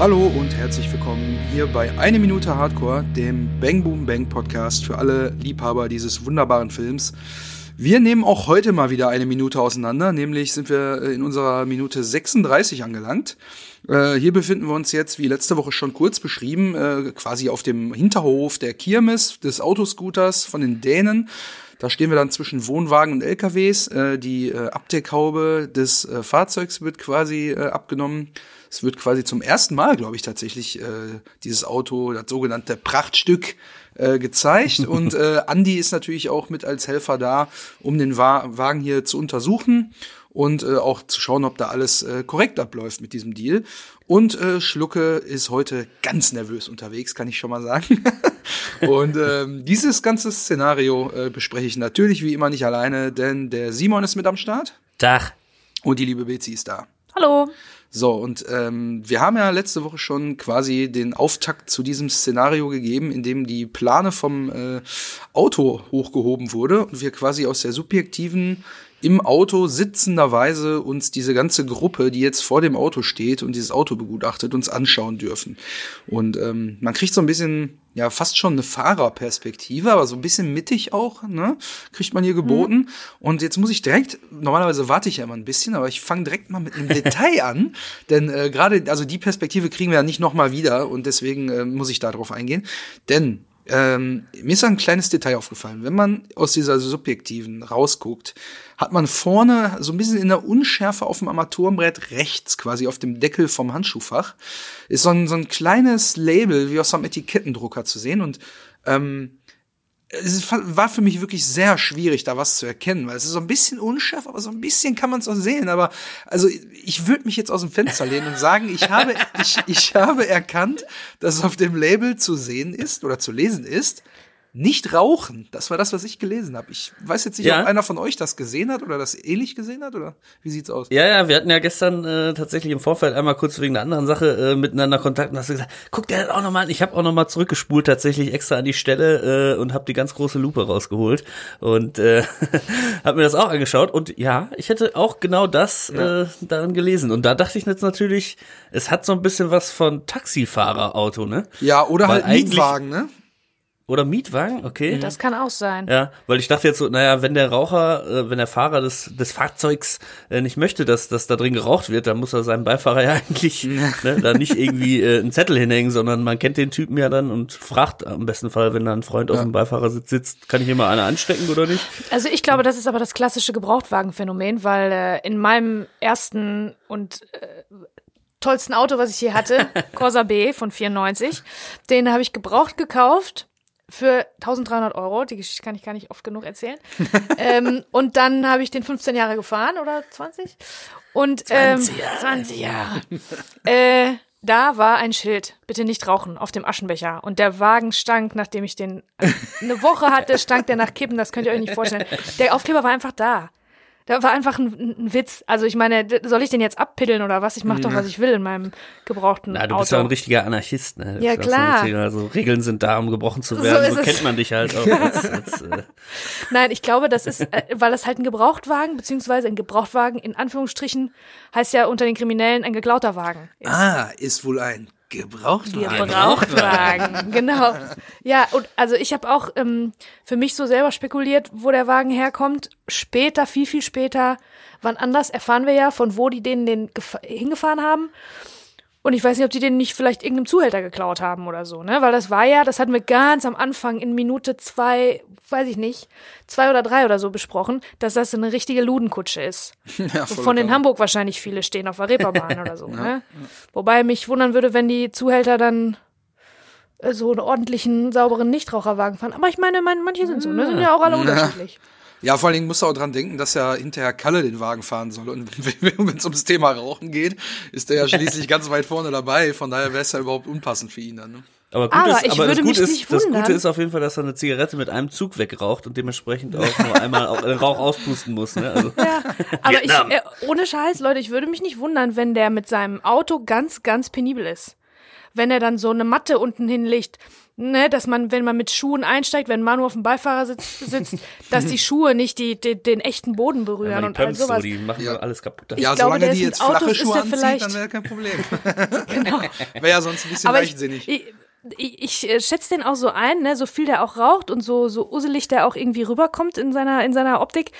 Hallo und herzlich willkommen hier bei Eine Minute Hardcore, dem Bang Boom Bang Podcast für alle Liebhaber dieses wunderbaren Films. Wir nehmen auch heute mal wieder eine Minute auseinander, nämlich sind wir in unserer Minute 36 angelangt. Äh, hier befinden wir uns jetzt, wie letzte Woche schon kurz beschrieben, äh, quasi auf dem Hinterhof der Kirmes des Autoscooters von den Dänen. Da stehen wir dann zwischen Wohnwagen und LKWs. Äh, die äh, Abdeckhaube des äh, Fahrzeugs wird quasi äh, abgenommen. Es wird quasi zum ersten Mal, glaube ich, tatsächlich äh, dieses Auto, das sogenannte Prachtstück, äh, gezeigt. und äh, Andy ist natürlich auch mit als Helfer da, um den Wa Wagen hier zu untersuchen und äh, auch zu schauen, ob da alles äh, korrekt abläuft mit diesem Deal. Und äh, Schlucke ist heute ganz nervös unterwegs, kann ich schon mal sagen. und ähm, dieses ganze Szenario äh, bespreche ich natürlich wie immer nicht alleine, denn der Simon ist mit am Start. Tag. Und die liebe Betsy ist da. Hallo. So, und ähm, wir haben ja letzte Woche schon quasi den Auftakt zu diesem Szenario gegeben, in dem die Plane vom äh, Auto hochgehoben wurde und wir quasi aus der subjektiven im Auto sitzenderweise uns diese ganze Gruppe, die jetzt vor dem Auto steht und dieses Auto begutachtet, uns anschauen dürfen. Und ähm, man kriegt so ein bisschen, ja, fast schon eine Fahrerperspektive, aber so ein bisschen mittig auch, ne? Kriegt man hier geboten. Mhm. Und jetzt muss ich direkt, normalerweise warte ich ja immer ein bisschen, aber ich fange direkt mal mit einem Detail an. Denn äh, gerade, also die Perspektive kriegen wir ja nicht nochmal wieder und deswegen äh, muss ich da drauf eingehen. Denn ähm, mir ist ein kleines Detail aufgefallen. Wenn man aus dieser subjektiven rausguckt, hat man vorne so ein bisschen in der Unschärfe auf dem Armaturenbrett rechts, quasi auf dem Deckel vom Handschuhfach, ist so ein, so ein kleines Label wie aus einem Etikettendrucker zu sehen. Und ähm, es war für mich wirklich sehr schwierig, da was zu erkennen, weil es ist so ein bisschen unscharf, aber so ein bisschen kann man es auch sehen. Aber also ich würde mich jetzt aus dem Fenster lehnen und sagen, ich habe, ich, ich habe erkannt, dass auf dem Label zu sehen ist oder zu lesen ist, nicht rauchen. Das war das, was ich gelesen habe. Ich weiß jetzt nicht, ja. ob einer von euch das gesehen hat oder das ähnlich gesehen hat oder wie sieht's aus? Ja, ja, wir hatten ja gestern äh, tatsächlich im Vorfeld einmal kurz wegen einer anderen Sache äh, miteinander Kontakt und hast gesagt, guck dir das auch nochmal an. Ich habe auch nochmal zurückgespult tatsächlich extra an die Stelle äh, und habe die ganz große Lupe rausgeholt und äh, habe mir das auch angeschaut und ja, ich hätte auch genau das ja. äh, daran gelesen und da dachte ich jetzt natürlich, es hat so ein bisschen was von Taxifahrerauto, ne? Ja, oder Weil halt Mietwagen, ne? Oder Mietwagen, okay. Das kann auch sein. Ja, weil ich dachte jetzt so, naja, wenn der Raucher, äh, wenn der Fahrer des, des Fahrzeugs äh, nicht möchte, dass, dass da drin geraucht wird, dann muss er seinem Beifahrer ja eigentlich ne, da nicht irgendwie äh, einen Zettel hinhängen, sondern man kennt den Typen ja dann und fragt am besten Fall, wenn da ein Freund ja. auf dem Beifahrersitz sitzt, kann ich hier mal eine anstecken oder nicht? Also ich glaube, das ist aber das klassische Gebrauchtwagenphänomen, weil äh, in meinem ersten und äh, tollsten Auto, was ich hier hatte, Corsa B von 94, den habe ich gebraucht gekauft für 1300 Euro. Die Geschichte kann ich gar nicht oft genug erzählen. ähm, und dann habe ich den 15 Jahre gefahren oder 20. Und ähm, 20 Jahre. 20 Jahre. äh, da war ein Schild, bitte nicht rauchen, auf dem Aschenbecher. Und der Wagen stank, nachdem ich den eine Woche hatte, stank der nach Kippen, das könnt ihr euch nicht vorstellen. Der Aufkleber war einfach da. Da war einfach ein, ein, Witz. Also ich meine, soll ich den jetzt abpiddeln oder was? Ich mache doch, was ich will in meinem gebrauchten Na, du bist ja ein richtiger Anarchist, ne? Ja, klar. So also Regeln sind da, um gebrochen zu werden. So, so kennt man dich halt auch. Als, als, äh Nein, ich glaube, das ist, äh, weil das halt ein Gebrauchtwagen, beziehungsweise ein Gebrauchtwagen in Anführungsstrichen heißt ja unter den Kriminellen ein geklauter Wagen. Ist. Ah, ist wohl ein Gebrauchtwagen. Gebrauchtwagen, genau. Ja, und also ich habe auch ähm, für mich so selber spekuliert, wo der Wagen herkommt. Später, viel, viel später, wann anders erfahren wir ja, von wo die denen den hingefahren haben. Und ich weiß nicht, ob die den nicht vielleicht irgendeinem Zuhälter geklaut haben oder so, ne? Weil das war ja, das hatten wir ganz am Anfang in Minute zwei, weiß ich nicht, zwei oder drei oder so besprochen, dass das eine richtige Ludenkutsche ist. Ja, von in Hamburg wahrscheinlich viele stehen auf der Reeperbahn oder so, ja, ne? Ja. Wobei mich wundern würde, wenn die Zuhälter dann äh, so einen ordentlichen, sauberen Nichtraucherwagen fahren. Aber ich meine, manche sind so, ne? Sind ja auch alle unterschiedlich. Ja, vor allen Dingen musst du auch dran denken, dass ja hinterher Kalle den Wagen fahren soll. Und wenn es ums Thema Rauchen geht, ist er ja schließlich ganz weit vorne dabei. Von daher wäre es ja überhaupt unpassend für ihn dann. Ne? Aber, gut aber, ist, aber das, Gute ist, das Gute ist auf jeden Fall, dass er eine Zigarette mit einem Zug wegraucht und dementsprechend auch nur einmal auch den Rauch auspusten muss. Ne? Also. Ja, aber ich, äh, ohne Scheiß, Leute, ich würde mich nicht wundern, wenn der mit seinem Auto ganz, ganz penibel ist. Wenn er dann so eine Matte unten hinlegt, ne, dass man, wenn man mit Schuhen einsteigt, wenn Manu auf dem Beifahrersitz sitzt, dass die Schuhe nicht die, die, den echten Boden berühren Ja, die und all Pumps sowas. so, die machen ja alles kaputt. Ich ja, glaube, solange der die jetzt flache Autos, ist Schuhe anzieht, vielleicht- dann wäre kein Problem. Genau. wäre ja sonst ein bisschen Aber ich, leichtsinnig. ich, ich, ich äh, schätze den auch so ein, ne, so viel der auch raucht und so, so uselig der auch irgendwie rüberkommt in seiner, in seiner Optik.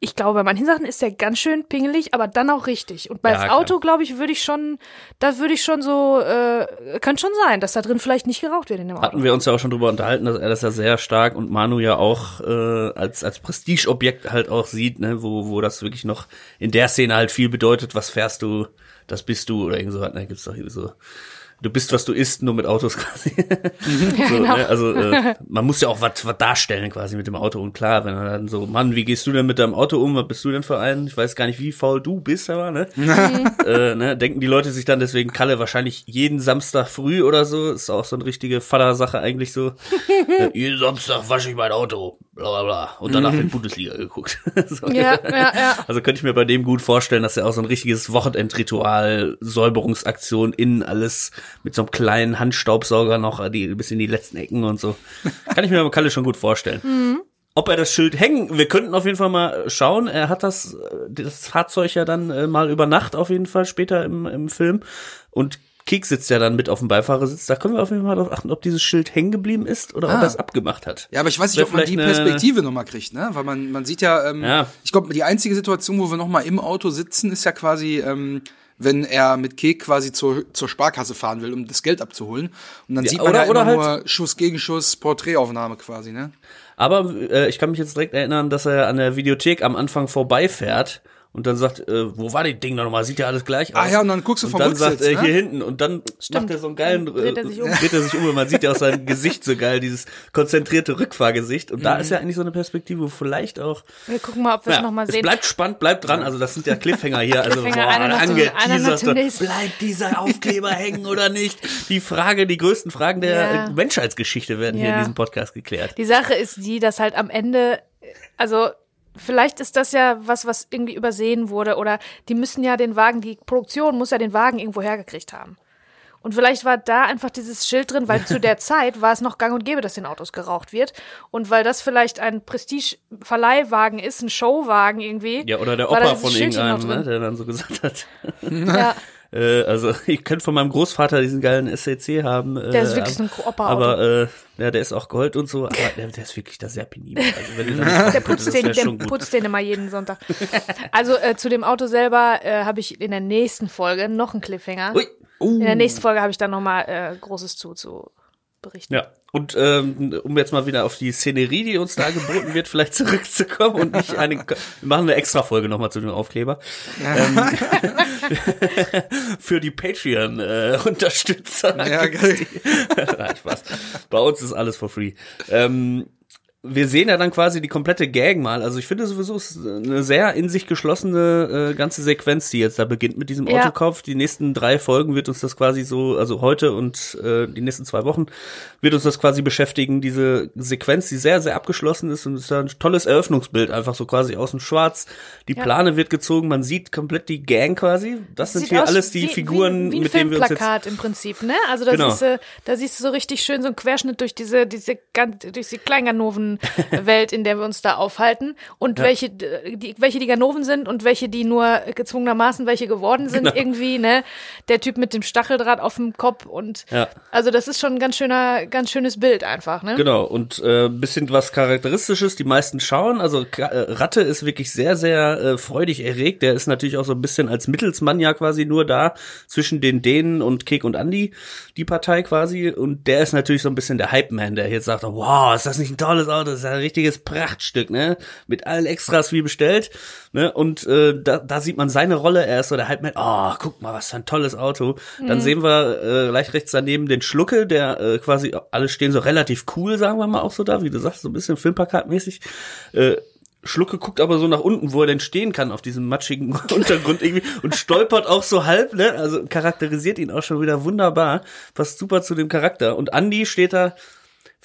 Ich glaube, bei manchen Sachen ist der ganz schön pingelig, aber dann auch richtig. Und bei Ja. Auto, glaube ich, würde ich schon, da würde ich schon so, äh, könnte schon sein, dass da drin vielleicht nicht geraucht wird in dem Auto. Hatten wir uns ja auch schon drüber unterhalten, dass er das ja sehr stark und Manu ja auch äh, als als Prestigeobjekt halt auch sieht, ne, wo wo das wirklich noch in der Szene halt viel bedeutet, was fährst du, das bist du oder irgend so, ne, gibt's doch irgendwie so. Du bist, was du isst, nur mit Autos quasi. ja, so, genau. ne? Also äh, man muss ja auch was darstellen quasi mit dem Auto. Und klar, wenn er dann so, Mann, wie gehst du denn mit deinem Auto um? Was bist du denn für einen? Ich weiß gar nicht, wie faul du bist, aber ne? äh, ne? Denken die Leute sich dann deswegen Kalle wahrscheinlich jeden Samstag früh oder so. Ist auch so eine richtige Vatersache eigentlich so. äh, jeden Samstag wasche ich mein Auto. Bla bla bla. Und danach wird Bundesliga geguckt. so. Ja, ja, ja. Also könnte ich mir bei dem gut vorstellen, dass er auch so ein richtiges Wochenendritual, Säuberungsaktion innen alles mit so einem kleinen Handstaubsauger noch die, bis in die letzten Ecken und so. Kann ich mir bei Kalle schon gut vorstellen. Ob er das Schild hängen, wir könnten auf jeden Fall mal schauen. Er hat das, äh, das Fahrzeug ja dann äh, mal über Nacht auf jeden Fall später im, im Film. Und Kek sitzt ja dann mit auf dem Beifahrersitz. Da können wir auf jeden Fall darauf achten, ob dieses Schild hängen geblieben ist oder ob Ah. er es abgemacht hat. Ja, aber ich weiß nicht, ob man die Perspektive nochmal kriegt, ne? Weil man, man sieht ja, ähm, Ja. ich glaube, die einzige Situation, wo wir nochmal im Auto sitzen, ist ja quasi, ähm, wenn er mit Kek quasi zur, zur Sparkasse fahren will, um das Geld abzuholen. Und dann Ja, sieht man oder- ja oder immer halt- nur Schuss gegen Schuss, Porträtaufnahme quasi, ne? Aber äh, ich kann mich jetzt direkt erinnern, dass er an der Videothek am Anfang vorbeifährt und dann sagt, äh, wo war das Ding nochmal? Sieht ja alles gleich aus. Ah ja, und dann guckst du und vom dann Rücksitz, sagt er ne? hier hinten und dann macht er so einen geilen, Dann dreht er äh, sich um. dreht er sich um und man sieht ja aus seinem Gesicht so geil, dieses konzentrierte Rückfahrgesicht und Mhm. da ist ja eigentlich so eine Perspektive, wo vielleicht auch Wir gucken mal, ob wir es ja, noch mal es sehen. bleibt spannend, bleibt dran. Also das sind ja Cliffhanger hier. Also Cliffhanger, boah, einer einer angeteasert. dem nächsten. Bleibt dieser Aufkleber hängen oder nicht? Die Frage, die größten Fragen der Ja. äh, Menschheitsgeschichte werden hier in Ja. diesem Podcast geklärt. Die Sache ist die, dass halt am Ende, also vielleicht ist das ja was, was irgendwie übersehen wurde oder die müssen ja den Wagen, die Produktion muss ja den Wagen irgendwo hergekriegt haben. Und vielleicht war da einfach dieses Schild drin, weil zu der Zeit war es noch gang und gäbe, dass in Autos geraucht wird. Und weil das vielleicht ein Prestige-Verleihwagen ist, ein Showwagen irgendwie. Ja, oder der Opa von irgendeinem, ne, der dann so gesagt hat. Ja, Äh, also ich könnte von meinem Großvater diesen geilen SCC haben. Äh, Der ist wirklich so ein Opa-Auto. Aber äh, ja, der ist auch Gold und so, aber der, der ist wirklich da sehr penibel. Also, wenn der putzt den, der putzt den immer jeden Sonntag. Also äh, zu dem Auto selber äh, habe ich in der nächsten Folge noch einen Cliffhanger. Ui. In der nächsten Folge habe ich dann noch mal äh, Großes zu, zu berichten. Ja, und ähm, um jetzt mal wieder auf die Szenerie, die uns da geboten wird, vielleicht zurückzukommen und nicht eine, wir machen eine extra Folge nochmal zu dem Aufkleber. Ähm, für die Patreon-Unterstützer. Ja, geil. Nein, Spaß. Bei uns ist alles for free. Ähm, wir sehen ja dann quasi die komplette Gang mal. Also ich finde sowieso es ist eine sehr in sich geschlossene äh, ganze Sequenz, die jetzt da beginnt mit diesem Ja. Autokauf. Die nächsten drei Folgen wird uns das quasi so, also heute und äh, die nächsten zwei Wochen wird uns das quasi beschäftigen. Diese Sequenz, die sehr, sehr abgeschlossen ist und es ist ein tolles Eröffnungsbild, einfach so quasi außen schwarz. Die Ja. Plane wird gezogen, man sieht komplett die Gang quasi. Das sind Sieht hier aus alles die wie, Figuren, wie, wie ein mit denen wir uns jetzt im Prinzip, ne? Also da Genau. siehst du, da siehst du so richtig schön so einen Querschnitt durch diese, diese durch die Kleinganoven-Welt, in der wir uns da aufhalten und welche, die, welche die Ganoven sind und welche die nur gezwungenermaßen welche geworden sind Genau. irgendwie, ne? Der Typ mit dem Stacheldraht auf dem Kopf und Ja. also das ist schon ein ganz schöner, ganz schönes Bild einfach, ne? Genau, und äh, bisschen was Charakteristisches, die meisten schauen. Also äh, Ratte ist wirklich sehr, sehr äh, freudig erregt. Der ist natürlich auch so ein bisschen als Mittelsmann ja quasi nur da zwischen den Dänen und Kek und Andy, die Partei quasi. Und der ist natürlich so ein bisschen der Hype-Man, der jetzt sagt, wow, ist das nicht ein tolles Auto, das ist ein richtiges Prachtstück, ne? Mit allen Extras wie bestellt. Ne? Und äh, da, da sieht man seine Rolle. Er ist so der Hype-Man, oh, guck mal, was für ein tolles Auto. Dann sehen wir äh, leicht rechts daneben den Schlucke, der äh, quasi, alle stehen so relativ cool, sagen wir mal auch so da, wie du sagst, so ein bisschen Filmplakatmäßig. Äh, Schlucke guckt aber so nach unten, wo er denn stehen kann auf diesem matschigen Untergrund irgendwie und stolpert auch so halb, ne? Also charakterisiert ihn auch schon wieder wunderbar, passt super zu dem Charakter. Und Andy steht da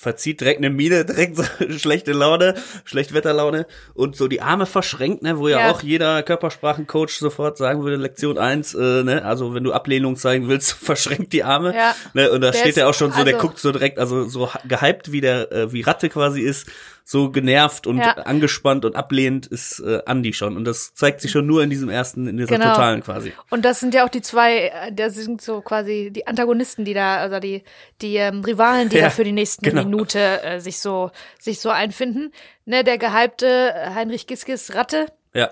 verzieht direkt eine Miene, direkt so schlechte Laune, Schlechtwetterlaune und so die Arme verschränkt, ne, wo ja, Ja. auch jeder Körpersprachencoach sofort sagen würde, Lektion eins, äh, ne, also wenn du Ablehnung zeigen willst, verschränkt die Arme. Ja. Ne, und da Der steht er auch schon so, der also- guckt so direkt, also so gehypt, wie der, äh, wie Ratte quasi ist, so genervt und Ja. angespannt und ablehnend ist äh, Andy schon. Und das zeigt sich schon nur in diesem ersten, in dieser Genau. totalen quasi. Und das sind ja auch die zwei, äh, das sind so quasi die Antagonisten, die da, also die, die ähm, Rivalen, die Ja, da für die nächsten genau. Minute äh, sich so, sich so einfinden. Ne, der gehypte äh, Heinrich Giskis Ratte Ja.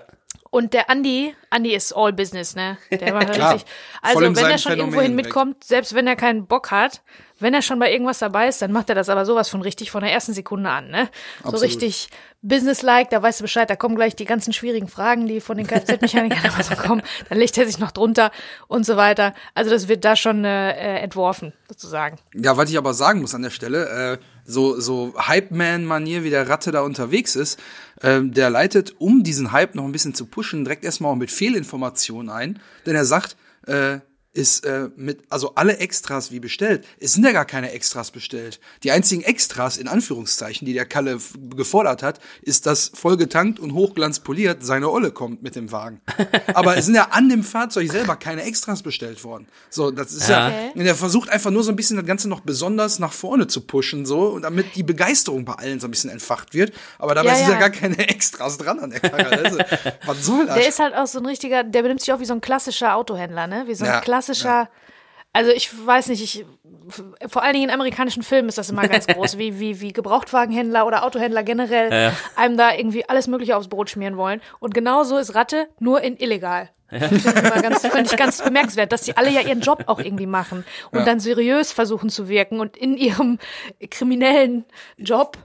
und der Andi, Andi ist all business, ne? Der war richtig. Also wenn er schon irgendwohin direkt. mitkommt, selbst wenn er keinen Bock hat, wenn er schon bei irgendwas dabei ist, dann macht er das aber sowas von richtig von der ersten Sekunde an, ne? So Absolut. richtig businesslike, da weißt du Bescheid, da kommen gleich die ganzen schwierigen Fragen, die von den Kfz-Mechanikern immer so kommen, dann legt er sich noch drunter und so weiter. Also das wird da schon äh, äh, entworfen, sozusagen. Ja, was ich aber sagen muss an der Stelle, äh, so, so Hype-Man-Manier, wie der Ratte da unterwegs ist, ähm, der leitet, um diesen Hype noch ein bisschen zu pushen, direkt erstmal auch mit Fehlinformationen ein. Denn er sagt, äh, ist äh, mit, also alle Extras wie bestellt. Es sind ja gar keine Extras bestellt. Die einzigen Extras, in Anführungszeichen, die der Kalle gefordert hat, ist, dass vollgetankt und hochglanzpoliert seine Olle kommt mit dem Wagen. Aber es sind ja an dem Fahrzeug selber keine Extras bestellt worden. So, das ist ja, Ja. Okay. und er versucht einfach nur so ein bisschen das Ganze noch besonders nach vorne zu pushen, so, und damit die Begeisterung bei allen so ein bisschen entfacht wird. Aber dabei Ja, sind ja. ja gar keine Extras dran an der Karre. Also, was soll das? Der ist halt auch so ein richtiger, der benimmt sich auch wie so ein klassischer Autohändler, ne? Wie so ein Ja, klassischer, also ich weiß nicht, ich, vor allen Dingen in amerikanischen Filmen ist das immer ganz groß, wie, wie, wie Gebrauchtwagenhändler oder Autohändler generell Ja. einem da irgendwie alles Mögliche aufs Brot schmieren wollen. Und genauso ist Ratte nur in illegal. Das finde ich, immer ganz- finde ich ganz bemerkenswert, dass die alle ja ihren Job auch irgendwie machen und dann seriös versuchen zu wirken und in ihrem kriminellen Job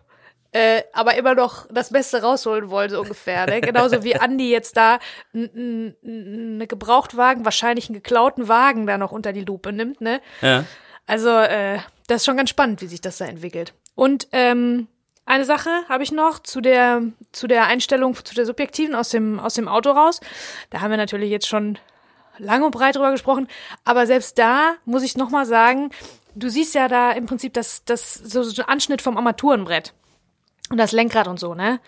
äh, aber immer noch das Beste rausholen wollen, so ungefähr. Ne? Genauso wie Andi jetzt da einen ne Gebrauchtwagen, wahrscheinlich einen geklauten Wagen da noch unter die Lupe nimmt. Ne? Ja. Also äh, das ist schon ganz spannend, wie sich das da entwickelt. Und ähm, eine Sache habe ich noch zu der zu der Einstellung zu der subjektiven aus dem aus dem Auto raus. Da haben wir natürlich jetzt schon lang und breit drüber gesprochen, aber selbst da muss ich noch mal sagen, du siehst ja da im Prinzip das das so, so ein Anschnitt vom Armaturenbrett und das Lenkrad und so, ne?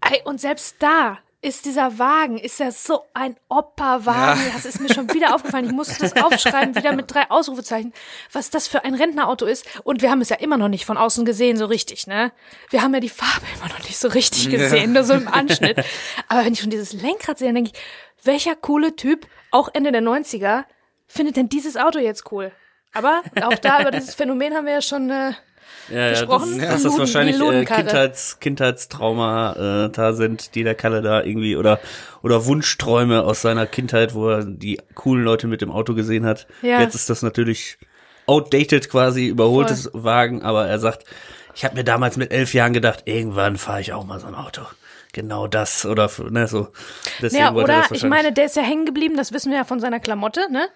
Ey, und selbst da ist dieser Wagen, ist ja so ein Opa-Wagen. Ja. Das ist mir schon wieder aufgefallen. Ich musste das aufschreiben, wieder mit drei Ausrufezeichen, was das für ein Rentnerauto ist. Und wir haben es ja immer noch nicht von außen gesehen, so richtig, ne? Wir haben ja die Farbe immer noch nicht so richtig gesehen, nur so im Anschnitt. Aber wenn ich schon dieses Lenkrad sehe, dann denke ich, welcher coole Typ, auch Ende der 90er, findet denn dieses Auto jetzt cool? Aber auch da über dieses Phänomen haben wir ja schon äh, Ja, gesprochen. ja, Die das Luden- wahrscheinlich äh. Kindheits, Kindheitstrauma äh, da sind, die der Kalle da irgendwie oder oder Wunschträume aus seiner Kindheit, wo er die coolen Leute mit dem Auto gesehen hat. Ja. Jetzt ist das natürlich outdated quasi, überholtes Wagen, aber er sagt, ich habe mir damals mit elf Jahren gedacht, irgendwann fahre ich auch mal so ein Auto. Genau das oder ne, so. Deswegen Ja, wollte er oder das ich meine, der ist ja hängen geblieben, das wissen wir ja von seiner Klamotte, ne?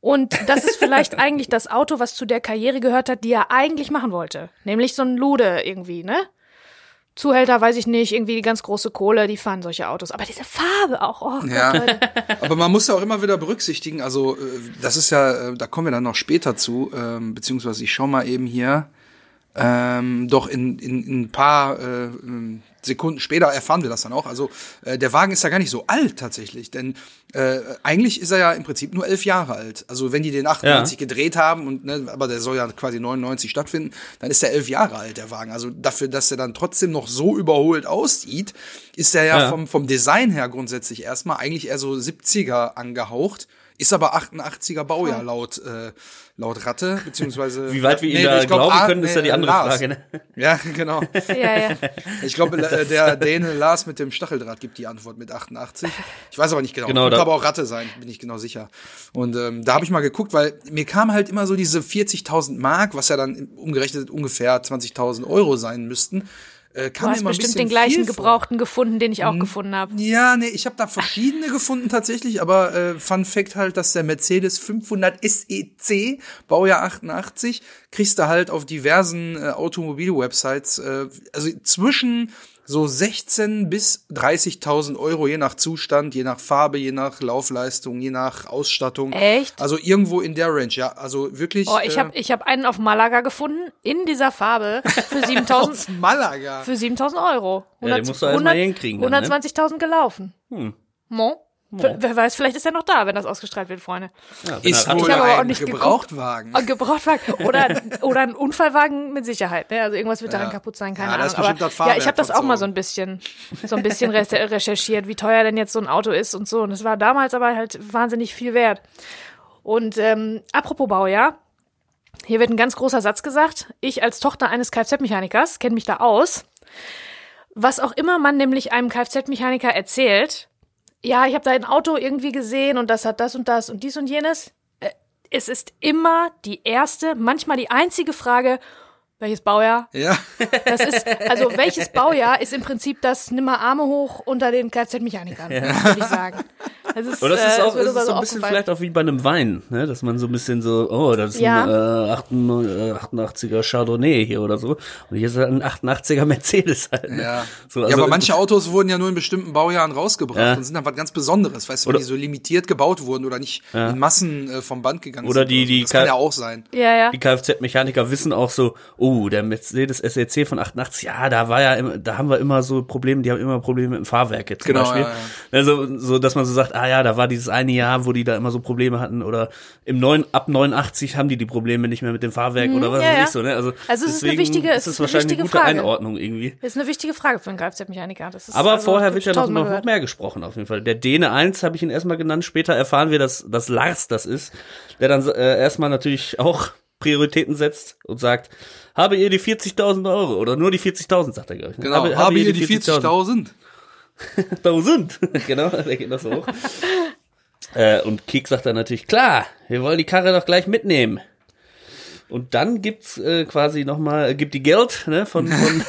Und das ist vielleicht eigentlich das Auto, was zu der Karriere gehört hat, die er eigentlich machen wollte. Nämlich so ein Lude irgendwie, ne? Zuhälter, weiß ich nicht, irgendwie die ganz große Kohle, die fahren solche Autos. Aber diese Farbe auch, oh Gott, Ja. Leute. Aber man muss ja auch immer wieder berücksichtigen, also äh, das ist ja, äh, da kommen wir dann noch später zu, ähm, beziehungsweise ich schau mal eben hier, ähm, doch in, in, in ein paar äh, ähm, Sekunden später erfahren wir das dann auch. Also äh, der Wagen ist ja gar nicht so alt tatsächlich, denn äh, eigentlich ist er ja im Prinzip nur elf Jahre alt. Also wenn die den 98 gedreht haben und ne, aber der soll ja quasi 99 stattfinden, dann ist er elf Jahre alt der Wagen. Also dafür, dass er dann trotzdem noch so überholt aussieht, ist er ja, Ja. vom vom Design her grundsätzlich erstmal eigentlich eher so 70er angehaucht. Ist aber 88er Baujahr laut, äh, laut Ratte, beziehungsweise. Wie weit wir ihm Nee, da glaub, glauben ah, können, ist ja die andere Lars. Frage. Ne? Ja, genau. Ja, ja. Ich glaube, äh, der Däne Lars mit dem Stacheldraht gibt die Antwort mit 88. Ich weiß aber nicht genau. Genau, Könnte aber auch Ratte sein, bin ich genau sicher. Und ähm, da habe ich mal geguckt, weil mir kam halt immer so diese 40.000 Mark, was ja dann umgerechnet ungefähr 20.000 Euro sein müssten. Äh, Du kam mir hast immer bestimmt den gleichen viel vor. Mhm. Gebrauchten gefunden, den ich auch gefunden habe. Ja, nee, ich habe da verschiedene gefunden tatsächlich, aber äh, Fun Fact halt, dass der Mercedes 500 SEC, Baujahr 88, kriegst du halt auf diversen äh, Automobil-Websites, äh, also zwischen so 16 bis 30.000 Euro, je nach Zustand, je nach Farbe, je nach Laufleistung, je nach Ausstattung. Echt? Also irgendwo in der Range, ja. Also wirklich. Oh, ich äh, habe ich hab einen auf Malaga gefunden, in dieser Farbe, für 7000 aus Malaga. für 7000 Euro. Ja, den musst du erst mal hinkriegen dann, ne? 120.000 gelaufen. Hm. Mo? Wer- Wer weiß, vielleicht ist er noch da, wenn das ausgestrahlt wird, Freunde. Ja, Ist wohl Ich habe aber auch ein nicht geguckt. Gebrauchtwagen. Ein Gebrauchtwagen oder, oder ein Unfallwagen mit Sicherheit. Ne? Also irgendwas wird daran Ja. kaputt sein, keine Ja, Ahnung. Aber, ja, ich habe das auch mal so. so ein bisschen, so ein bisschen re recherchiert, wie teuer denn jetzt so ein Auto ist und so. Und es war damals aber halt wahnsinnig viel wert. Und ähm, apropos Baujahr, hier wird ein ganz großer Satz gesagt. Ich als Tochter eines Kfz-Mechanikers kenne mich da aus. Was auch immer man nämlich einem Kfz-Mechaniker erzählt, ja, ich habe da ein Auto irgendwie gesehen und das hat das und das und dies und jenes. Äh, Es ist immer die erste, manchmal die einzige Frage, welches Baujahr? Ja. Das ist, also welches Baujahr ist im Prinzip das Nimmer Arme hoch unter den Kfz-Mechanikern, würde ich sagen. Das ist, Aber das ist äh, auch, das ist so ein bisschen vielleicht auch wie bei einem Wein, ne? dass man so ein bisschen so, oh, das ist Ja. ein äh, 88, er Chardonnay hier oder so. Und hier ist halt ein 88er Mercedes halt. Ne? Ja. So, ja, also- aber manche Autos wurden ja nur in bestimmten Baujahren rausgebracht Ja. und sind dann was ganz Besonderes, weißt du, Oder- weil die so limitiert gebaut wurden oder nicht in Massen äh, vom Band gegangen Oder sind. die- so. die das kann Ka- ja auch sein. Ja, ja. Die Kfz-Mechaniker wissen auch so, oh, der Mercedes SEC von 88, ja, da war ja, immer, da haben wir immer so Probleme, die haben immer Probleme mit dem Fahrwerk jetzt zum Genau, Beispiel. ja, Also, so, dass man so sagt, ah ja, da war dieses eine Jahr, wo die da immer so Probleme hatten oder im neun, ab 89 haben die die Probleme nicht mehr mit dem Fahrwerk oder was Mhm, ja, weiß ich so, ne? Also, Also es ist eine wichtige- es ist es ist eine wahrscheinlich wichtige eine gute Frage. Einordnung irgendwie. Das ist eine wichtige Frage für einen Kfz-Mechaniker. Das ist Aber also, vorher wird ja noch, noch, mehr gesprochen, auf jeden Fall. Der Däne 1 habe ich ihn erstmal genannt, später erfahren wir, dass, dass Lars das ist, der dann äh, erstmal natürlich auch Prioritäten setzt und sagt, habe ihr die 40.000 Euro oder nur die 40.000, sagt er, glaube ich. ne? Genau, habe, ihr die 40.000? 1000. genau, der geht noch so hoch. äh, und Kek sagt dann natürlich, klar, wir wollen die Karre doch gleich mitnehmen. Und dann gibt's äh, quasi nochmal, gibt die Geld ne, von, von,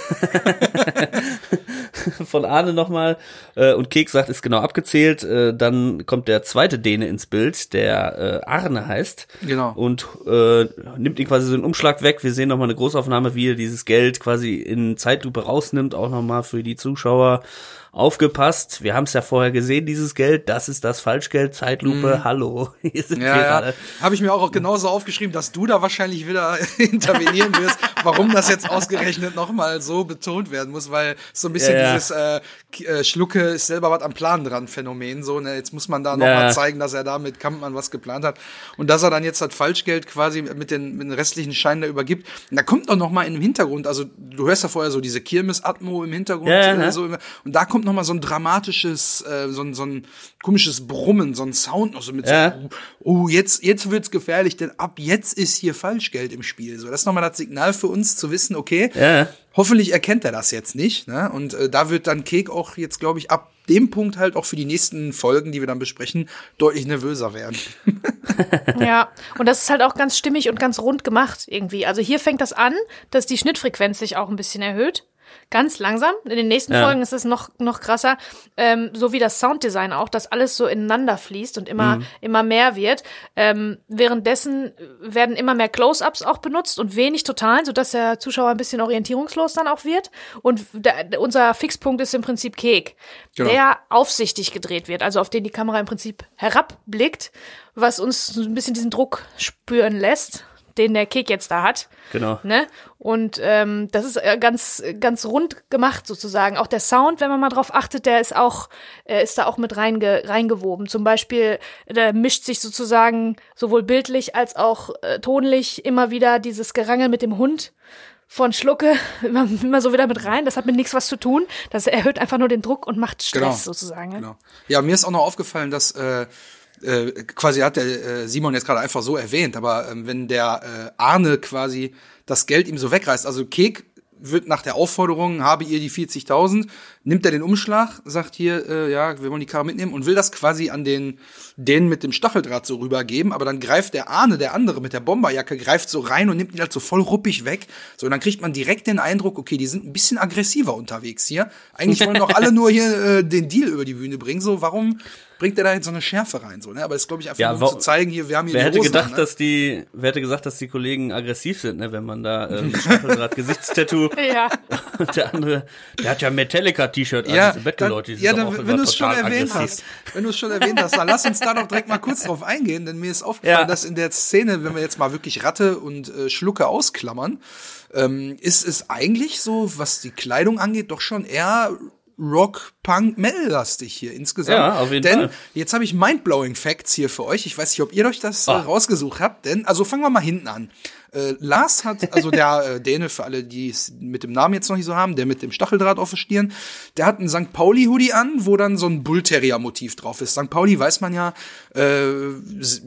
von Arne nochmal. Äh, und Kek sagt, ist genau abgezählt. Äh, dann kommt der zweite Däne ins Bild, der äh, Arne heißt. Genau. Und äh, nimmt ihn quasi so einen Umschlag weg. Wir sehen nochmal eine Großaufnahme, wie er dieses Geld quasi in Zeitlupe rausnimmt, auch nochmal für die Zuschauer aufgepasst. Wir haben es ja vorher gesehen, dieses Geld, das ist das Falschgeld, Zeitlupe, hallo. Hier sind wir Ja, ja. gerade. Habe ich mir auch, genauso aufgeschrieben, dass du da wahrscheinlich wieder intervenieren wirst, warum das jetzt ausgerechnet nochmal so betont werden muss, weil so ein bisschen Ja, ja. dieses äh, äh, Schlucke ist selber was am Plan dran Phänomen. So, ne, jetzt muss man da nochmal Ja. mal zeigen, dass er da mit Kampmann was geplant hat. Und dass er dann jetzt das Falschgeld quasi mit den, mit den restlichen Scheinen da übergibt. Und da kommt auch noch mal im Hintergrund, also du hörst ja vorher so diese Kirmes-Atmo im Hintergrund. Ja, ja, äh, ja. so, und da kommt noch mal so ein dramatisches, äh, so, ein- so ein komisches Brummen, so ein Sound noch so mit Ja. so, oh, jetzt, jetzt wird's gefährlich, denn ab jetzt ist hier Falschgeld im Spiel. So, das ist nochmal das Signal für uns zu wissen, okay, Ja. hoffentlich erkennt er das jetzt nicht. Ne? Und äh, da wird dann Kek auch jetzt, glaube ich, ab dem Punkt halt auch für die nächsten Folgen, die wir dann besprechen, deutlich nervöser werden. Ja, und das ist halt auch ganz stimmig und ganz rund gemacht irgendwie. Also hier fängt das an, dass die Schnittfrequenz sich auch ein bisschen erhöht. Ganz langsam. In den nächsten Ja. Folgen ist es noch, noch krasser. Ähm, so wie das Sounddesign auch, dass alles so ineinander fließt und immer, Mhm. immer mehr wird. Ähm, währenddessen werden immer mehr Close-Ups auch benutzt und wenig Totalen, sodass der Zuschauer ein bisschen orientierungslos dann auch wird. Und der, unser Fixpunkt ist im Prinzip Kek, Genau. der aufsichtig gedreht wird, also auf den die Kamera im Prinzip herabblickt, was uns ein bisschen diesen Druck spüren lässt, den der Kek jetzt da hat. Genau. Ne? Und ähm, das ist äh, ganz, ganz rund gemacht sozusagen. Auch der Sound, wenn man mal drauf achtet, der ist auch, äh, ist da auch mit reinge reingewoben. Zum Beispiel, da mischt sich sozusagen sowohl bildlich als auch äh, tonlich immer wieder dieses Gerangel mit dem Hund von Schlucke immer, immer so wieder mit rein. Das hat mit nichts was zu tun. Das erhöht einfach nur den Druck und macht Stress Genau. sozusagen. Ne? Genau. Ja, mir ist auch noch aufgefallen, dass äh, äh, quasi hat der äh, Simon jetzt gerade einfach so erwähnt, aber ähm, wenn der äh, Arne quasi das Geld ihm so wegreißt, also Kek wird nach der Aufforderung, habe ihr die 40.000, nimmt er den Umschlag, sagt hier, äh, ja, wir wollen die Karre mitnehmen und will das quasi an den, den mit dem Stacheldraht so rübergeben, aber dann greift der Arne, der andere mit der Bomberjacke, greift so rein und nimmt ihn halt so voll ruppig weg. So, und dann kriegt man direkt den Eindruck, okay, die sind ein bisschen aggressiver unterwegs hier. Eigentlich wollen doch alle nur hier äh, den Deal über die Bühne bringen. So, warum bringt er da jetzt so eine Schärfe rein, so, ne? Aber das glaube ich einfach Ja, nur, um zu zeigen, hier, wir haben hier Wer die hätte Hosen gedacht, ne? dass die, wer hätte gesagt, dass die Kollegen aggressiv sind, ne, wenn man da ähm, Stacheldraht Gesichtstattoo Ja. und der andere, der hat ja Metallica-T-Shirt an, ja, diese Battle-Leute, die dann, sind ja dann, auch wenn du es schon erwähnt aggressiv. hast, wenn du es schon erwähnt hast, dann lass uns da doch direkt mal kurz drauf eingehen, denn mir ist aufgefallen, Ja. dass in der Szene, wenn wir jetzt mal wirklich Ratte und äh, Schlucke ausklammern, ähm, ist es eigentlich so, was die Kleidung angeht, doch schon eher Rock, Punk, Metal-lastig hier insgesamt. Ja, auf jeden denn Fall. jetzt habe ich mindblowing Facts hier für euch. Ich weiß nicht, ob ihr euch das Ah. rausgesucht habt, denn also fangen wir mal hinten an. Äh, Lars hat, also der äh, Däne, für alle, die es mit dem Namen jetzt noch nicht so haben, der mit dem Stacheldraht auf der Stirn, der hat einen St. Pauli-Hoodie an, wo dann so ein Bullterrier-Motiv drauf ist. St. Pauli weiß man ja, äh,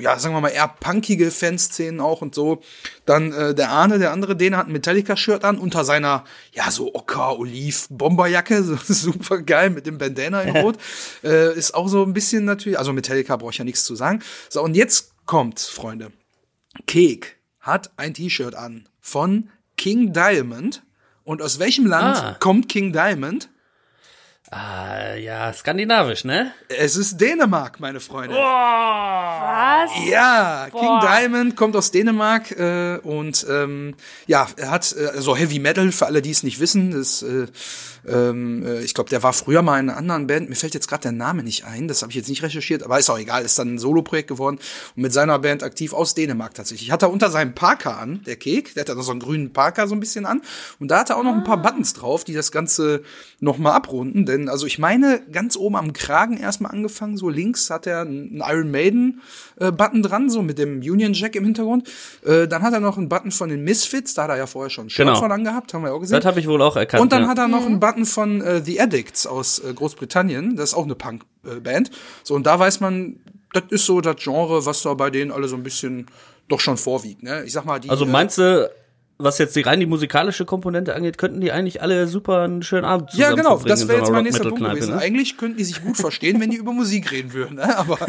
ja, sagen wir mal, eher punkige Fanszenen auch und so. Dann äh, der Arne, der andere Däne, hat ein Metallica-Shirt an, unter seiner, ja, so Ocker-Oliv-Bomberjacke, so super geil mit dem Bandana in Rot. äh, ist auch so ein bisschen natürlich, also Metallica brauche ich ja nichts zu sagen. So, und jetzt kommt's, Freunde. Kek hat ein T-Shirt an von King Diamond. Und aus welchem Land Ah. kommt King Diamond? Ah, ja, skandinavisch, ne? Es ist Dänemark, meine Freunde. Was? Ja, King Boah. Diamond kommt aus Dänemark äh, und ähm, ja, er hat äh, so Heavy Metal für alle, die es nicht wissen. Das, äh, ähm, äh, ich glaube, der war früher mal in einer anderen Band. Mir fällt jetzt gerade der Name nicht ein. Das habe ich jetzt nicht recherchiert, aber ist auch egal. Ist dann ein Soloprojekt geworden und mit seiner Band aktiv aus Dänemark tatsächlich. Hat er unter seinem Parker an, der Kek, der hat da noch so einen grünen Parker so ein bisschen an und da hat er auch noch ein paar Buttons drauf, die das Ganze noch mal abrunden. Denn also ich meine, ganz oben am Kragen erstmal angefangen, so links hat er einen Iron Maiden äh, Button dran, so mit dem Union Jack im Hintergrund. Äh, dann hat er noch einen Button von den Misfits, da hat er ja vorher schon ein Shirt Genau. von angehabt, haben wir ja auch gesehen. Das habe ich wohl auch erkannt. Und dann ja. hat er noch einen Button von äh, The Addicts aus äh, Großbritannien. Das ist auch eine Punk-Band. So, und da weiß man, das ist so das Genre, was da bei denen alle so ein bisschen doch schon vorwiegt. Ne? Ich sag mal, die. Also äh, meinst du, was jetzt die rein die musikalische Komponente angeht, könnten die eigentlich alle super einen schönen Abend zusammen ja, genau, das wäre so jetzt mein nächster Punkt gewesen. ne? Eigentlich könnten die sich gut verstehen, wenn die über Musik reden würden. Ne? Aber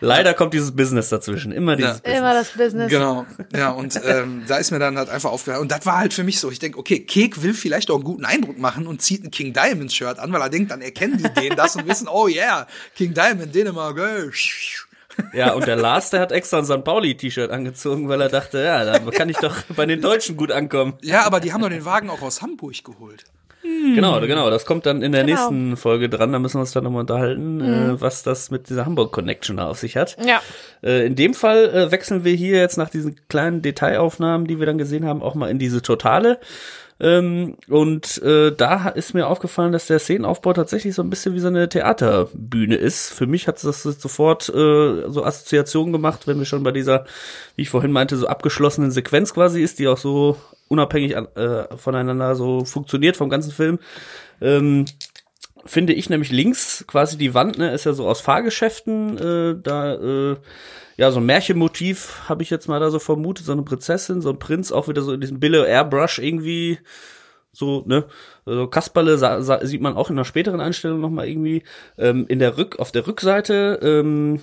Leider kommt dieses Business dazwischen, immer dieses Business. Immer das Business. Genau, ja, und ähm, da ist mir dann halt einfach aufgehört. Und das war halt für mich so, ich denke, okay, Kek will vielleicht auch einen guten Eindruck machen und zieht ein King Diamond Shirt an, weil er denkt, dann erkennen die den das und wissen, oh yeah, King Diamond, Dänemark, ey. Ja, und der Lars, der hat extra ein St. Pauli-T-Shirt angezogen, weil er dachte, ja, da kann ich doch bei den Deutschen gut ankommen. Ja, aber die haben doch den Wagen auch aus Hamburg geholt. Genau, genau, das kommt dann in der Genau. nächsten Folge dran, da müssen wir uns dann nochmal unterhalten, äh, was das mit dieser Hamburg-Connection da auf sich hat. Ja. Äh, in dem Fall äh, wechseln wir hier jetzt nach diesen kleinen Detailaufnahmen, die wir dann gesehen haben, auch mal in diese totale. Ähm, und äh, da ist mir aufgefallen, dass der Szenenaufbau tatsächlich so ein bisschen wie so eine Theaterbühne ist. Für mich hat das sofort äh, so Assoziationen gemacht, wenn wir schon bei dieser, wie ich vorhin meinte, so abgeschlossenen Sequenz quasi ist, die auch so unabhängig äh, voneinander so funktioniert vom ganzen Film. Ähm, finde ich nämlich links quasi die Wand, ne, ist ja so aus Fahrgeschäften, äh, da, äh, ja, so ein Märchenmotiv habe ich jetzt mal da so vermutet, so eine Prinzessin, so ein Prinz, auch wieder so in diesem Billo Airbrush irgendwie, so, ne, so Kasperle sa sa sieht man auch in einer späteren Einstellung nochmal irgendwie, ähm, in der Rück, auf der Rückseite, ähm,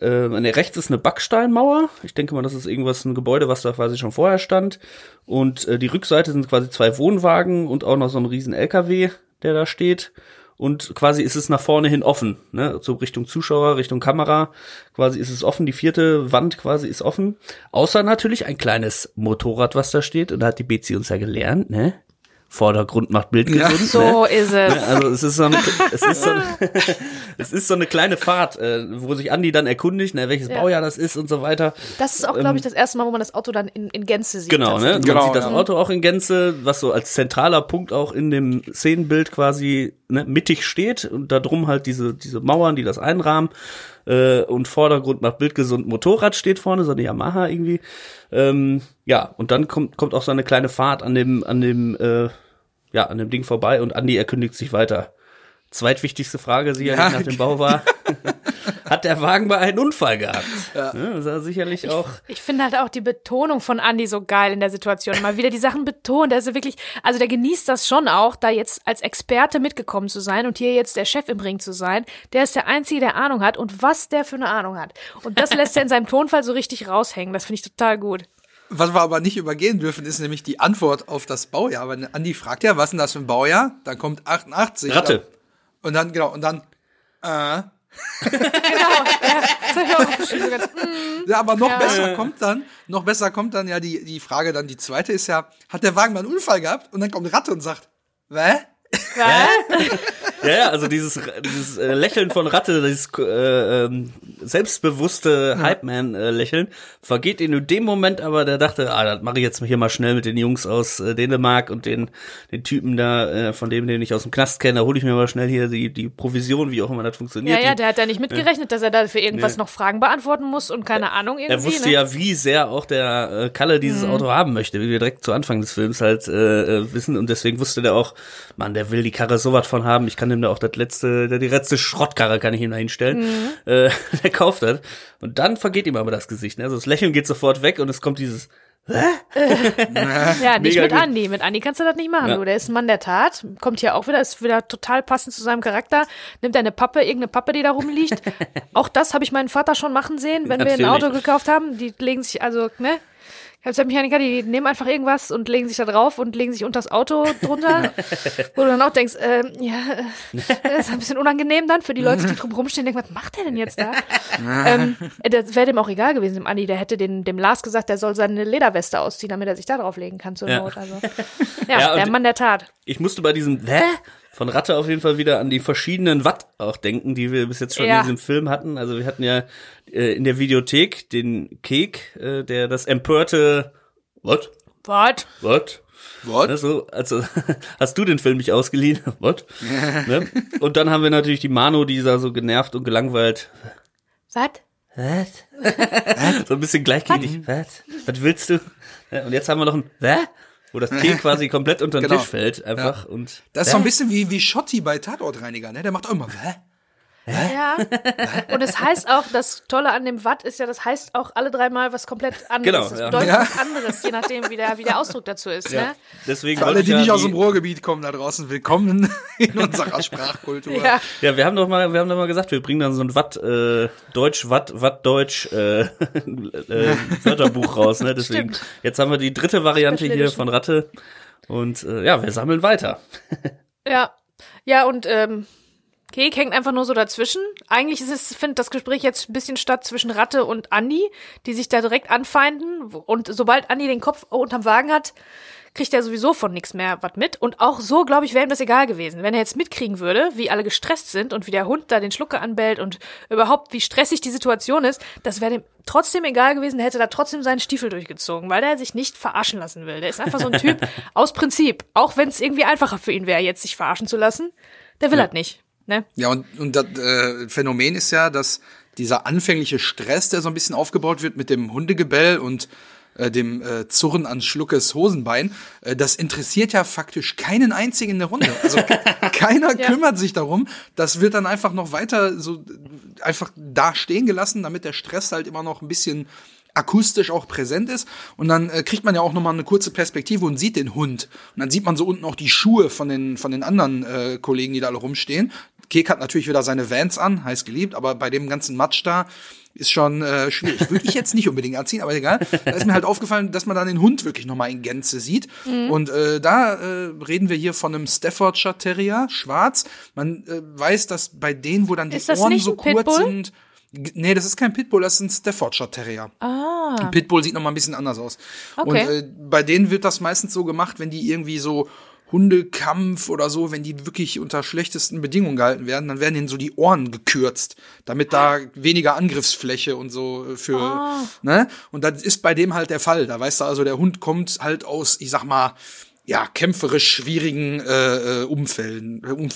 äh, an der rechts ist eine Backsteinmauer. Ich denke mal, das ist irgendwas, ein Gebäude, was da quasi schon vorher stand. Und äh, die Rückseite sind quasi zwei Wohnwagen und auch noch so ein riesen LKW, der da steht. Und quasi ist es nach vorne hin offen, ne? So Richtung Zuschauer, Richtung Kamera. Quasi ist es offen, die vierte Wand quasi ist offen. Außer natürlich ein kleines Motorrad, was da steht. Und da hat die Bezi uns ja gelernt, ne? Vordergrund macht Bild Ja. gesund. So ne? ist es. Also es ist so eine, es ist so eine, es ist so eine kleine Fahrt, äh, wo sich Andi dann erkundigt, ne, welches Ja. Baujahr das ist und so weiter. Das ist auch, glaube ich, das erste Mal, wo man das Auto dann in, in Gänze sieht. Ähm, Genau, ne? Man. Genau, sieht das ja. Auto auch in Gänze, was so als zentraler Punkt auch in dem Szenenbild quasi ne, mittig steht und da drum halt diese, diese Mauern, die das einrahmen. Äh, und Vordergrund macht bildgesund Motorrad steht vorne, so eine Yamaha irgendwie. Ähm, ja, und dann kommt, kommt auch so eine kleine Fahrt an dem, an dem, äh, ja, an dem Ding vorbei und Andi erkündigt sich weiter. Zweitwichtigste Frage sicherlich Ja. nach dem Bau war, hat der Wagen bei einem Unfall gehabt? Ja. das war sicherlich auch. Ich finde halt auch die Betonung von Andy so geil in der Situation. Mal wieder die Sachen betont. Der ist ja wirklich, also der genießt das schon auch, da jetzt als Experte mitgekommen zu sein und hier jetzt der Chef im Ring zu sein. Der ist der Einzige, der Ahnung hat und was der für eine Ahnung hat. Und das lässt er in seinem Tonfall so richtig raushängen. Das finde ich total gut. Was wir aber nicht übergehen dürfen, ist nämlich die Antwort auf das Baujahr. Weil Andi fragt ja, was ist denn das für ein Baujahr? Dann kommt 88. Ratte. Und dann, genau, und dann äh. Genau. Ja, mm. Ja, aber noch Ja. besser kommt dann, noch besser kommt dann ja die, die Frage dann, die zweite ist ja, hat der Wagen mal einen Unfall gehabt? Und dann kommt Ratte und sagt, Wä? Ja. Ja, ja, also dieses, dieses äh, Lächeln von Ratte, dieses äh, ähm, selbstbewusste Hype-Man-Lächeln, vergeht in dem Moment, aber der dachte, ah, das mache ich jetzt hier mal schnell mit den Jungs aus äh, Dänemark und den, den Typen da, äh, von dem, den ich aus dem Knast kenne, da hole ich mir mal schnell hier die, die Provision, wie auch immer das funktioniert. Ja, ja, der hat da nicht mitgerechnet, dass er da für irgendwas Nee. noch Fragen beantworten muss und keine Ahnung irgendwie. Er wusste ne? ja, wie sehr auch der äh, Kalle dieses Mhm. Auto haben möchte, wie wir direkt zu Anfang des Films halt äh, äh, wissen. Und deswegen wusste der auch, Mann, der will die Karre so was von haben. Ich kann ihm da auch das letzte, der, die letzte Schrottkarre kann ich ihm da hinstellen. Mhm. Äh, der kauft das. Und dann vergeht ihm aber das Gesicht. Ne? Also das Lächeln geht sofort weg und es kommt dieses, Ja, nicht Mega mit gut. Andi. Mit Andi kannst du das nicht machen, Ja. du. Der ist ein Mann der Tat. Kommt hier auch wieder, ist wieder total passend zu seinem Charakter. Nimmt eine Pappe, irgendeine Pappe, die da rumliegt. auch das habe ich meinen Vater schon machen sehen, wenn wir ein Natürlich. Auto gekauft haben. Die legen sich, also, ne? Kfz-Mechaniker, die nehmen einfach irgendwas und legen sich da drauf und legen sich unter das Auto drunter. wo du dann auch denkst, ähm, ja, äh, das ist ein bisschen unangenehm dann für die Leute, die drum rumstehen, denken, was macht der denn jetzt da? ähm, das wäre dem auch egal gewesen, dem Andi. Der hätte den, dem Lars gesagt, der soll seine Lederweste ausziehen, damit er sich da drauflegen kann zur Ja. Not. Also, ja, Ja, der Mann der Tat. ich musste bei diesem Hä? Von Ratte auf jeden Fall wieder an die verschiedenen Watt auch denken, die wir bis jetzt schon Ja. in diesem Film hatten. Also wir hatten ja äh, in der Videothek den Kek, äh, der das empörte What? Was? What? What? Ne, so, also hast du den Film nicht ausgeliehen? What? ne? Und dann haben wir natürlich die Mano, die da so genervt und gelangweilt. Was? Was? so ein bisschen gleichgültig. Was? Was willst du? Ja, und jetzt haben wir noch ein Hä? Wo das T quasi komplett unter den Genau. Tisch fällt einfach und Das ist so ein bisschen wie, wie Schotti bei Tatortreiniger, ne? Der macht auch immer, Wä? Ja. Und es heißt auch, das Tolle an dem Watt ist ja, das heißt auch alle dreimal was komplett anderes. Genau, das ja. bedeutet Ja. was anderes, je nachdem, wie der, wie der Ausdruck dazu ist. ja. Ne? Deswegen Für alle, die ja nicht aus dem Ruhrgebiet kommen da draußen, willkommen in unserer Sprachkultur. Ja. Ja, wir haben doch mal, wir haben doch mal gesagt, wir bringen dann so ein Watt, äh, Deutsch, Watt, Watt, Deutsch, äh, äh, Wörterbuch raus, ne? Deswegen, Stimmt. jetzt haben wir die dritte Variante hier von Ratte. Und äh, ja, wir sammeln weiter. Ja. Ja, und ähm, Kek hängt einfach nur so dazwischen. Eigentlich ist es, findet das Gespräch jetzt ein bisschen statt zwischen Ratte und Andi, die sich da direkt anfeinden. Und sobald Andi den Kopf unterm Wagen hat, kriegt er sowieso von nichts mehr was mit. Und auch so, glaube ich, wäre ihm das egal gewesen. Wenn er jetzt mitkriegen würde, wie alle gestresst sind und wie der Hund da den Schlucker anbellt und überhaupt, wie stressig die Situation ist, das wäre dem trotzdem egal gewesen. Hätte da trotzdem seinen Stiefel durchgezogen, weil der sich nicht verarschen lassen will. Der ist einfach so ein Typ aus Prinzip. Auch wenn es irgendwie einfacher für ihn wäre, jetzt sich verarschen zu lassen. Der will halt nicht. Ne? Ja, und, und das äh, Phänomen ist ja, dass dieser anfängliche Stress, der so ein bisschen aufgebaut wird mit dem Hundegebell und äh, dem äh, Zurren an Schluckes Hosenbein, äh, das interessiert ja faktisch keinen einzigen in der Runde. Also keiner Ja. kümmert sich darum. Das wird dann einfach noch weiter so äh, einfach da stehen gelassen, damit der Stress halt immer noch ein bisschen akustisch auch präsent ist und dann äh, kriegt man ja auch noch mal eine kurze Perspektive und sieht den Hund und dann sieht man so unten auch die Schuhe von den von den anderen äh, Kollegen, die da alle rumstehen. Kek hat natürlich wieder seine Vans an, heiß geliebt, aber bei dem ganzen Matsch da ist schon äh, schwierig. Würde ich jetzt nicht unbedingt anziehen, aber egal. Da ist mir halt aufgefallen, dass man dann den Hund wirklich noch mal in Gänze sieht. Und äh, da äh, reden wir hier von einem Staffordshire Terrier, schwarz. Man äh, weiß, dass bei denen, wo dann die Ohren so kurz Pitbull? sind. Nee, das ist kein Pitbull, das ist ein Staffordshire Terrier. Ah. Ein Pitbull sieht noch mal ein bisschen anders aus. Okay. Und äh, bei denen wird das meistens so gemacht, wenn die irgendwie so Hundekampf oder so, wenn die wirklich unter schlechtesten Bedingungen gehalten werden, dann werden ihnen so die Ohren gekürzt, damit da weniger Angriffsfläche und so äh, für, Ah. ne? Und das ist bei dem halt der Fall. Da weißt du also, der Hund kommt halt aus, ich sag mal, ja, kämpferisch schwierigen äh, äh, Umfelden, äh, um,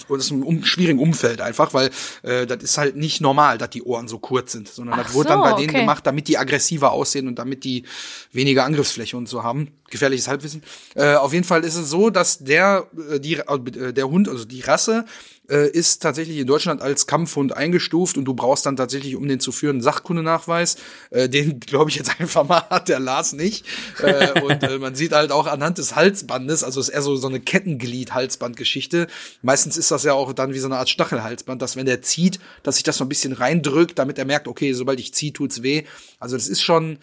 um, schwierigen Umfeld einfach, weil äh, das ist halt nicht normal, dass die Ohren so kurz sind, sondern Ach das wurde so, dann bei denen okay. gemacht, damit die aggressiver aussehen und damit die weniger Angriffsfläche und so haben. Gefährliches Halbwissen. Äh, auf jeden Fall ist es so, dass der äh, die äh, der Hund, also die Rasse äh, ist tatsächlich in Deutschland als Kampfhund eingestuft und du brauchst dann tatsächlich, um den zu führen, einen Sachkundenachweis. Äh, den glaube ich jetzt einfach mal hat der Lars nicht. Äh, und äh, man sieht halt auch anhand des Halsbandes, also ist eher so so eine Kettenglied-Halsbandgeschichte. Meistens ist das ja auch dann wie so eine Art Stachelhalsband, dass wenn der zieht, dass sich das so ein bisschen reindrückt, damit er merkt, okay, sobald ich ziehe, tut's weh. Also das ist schon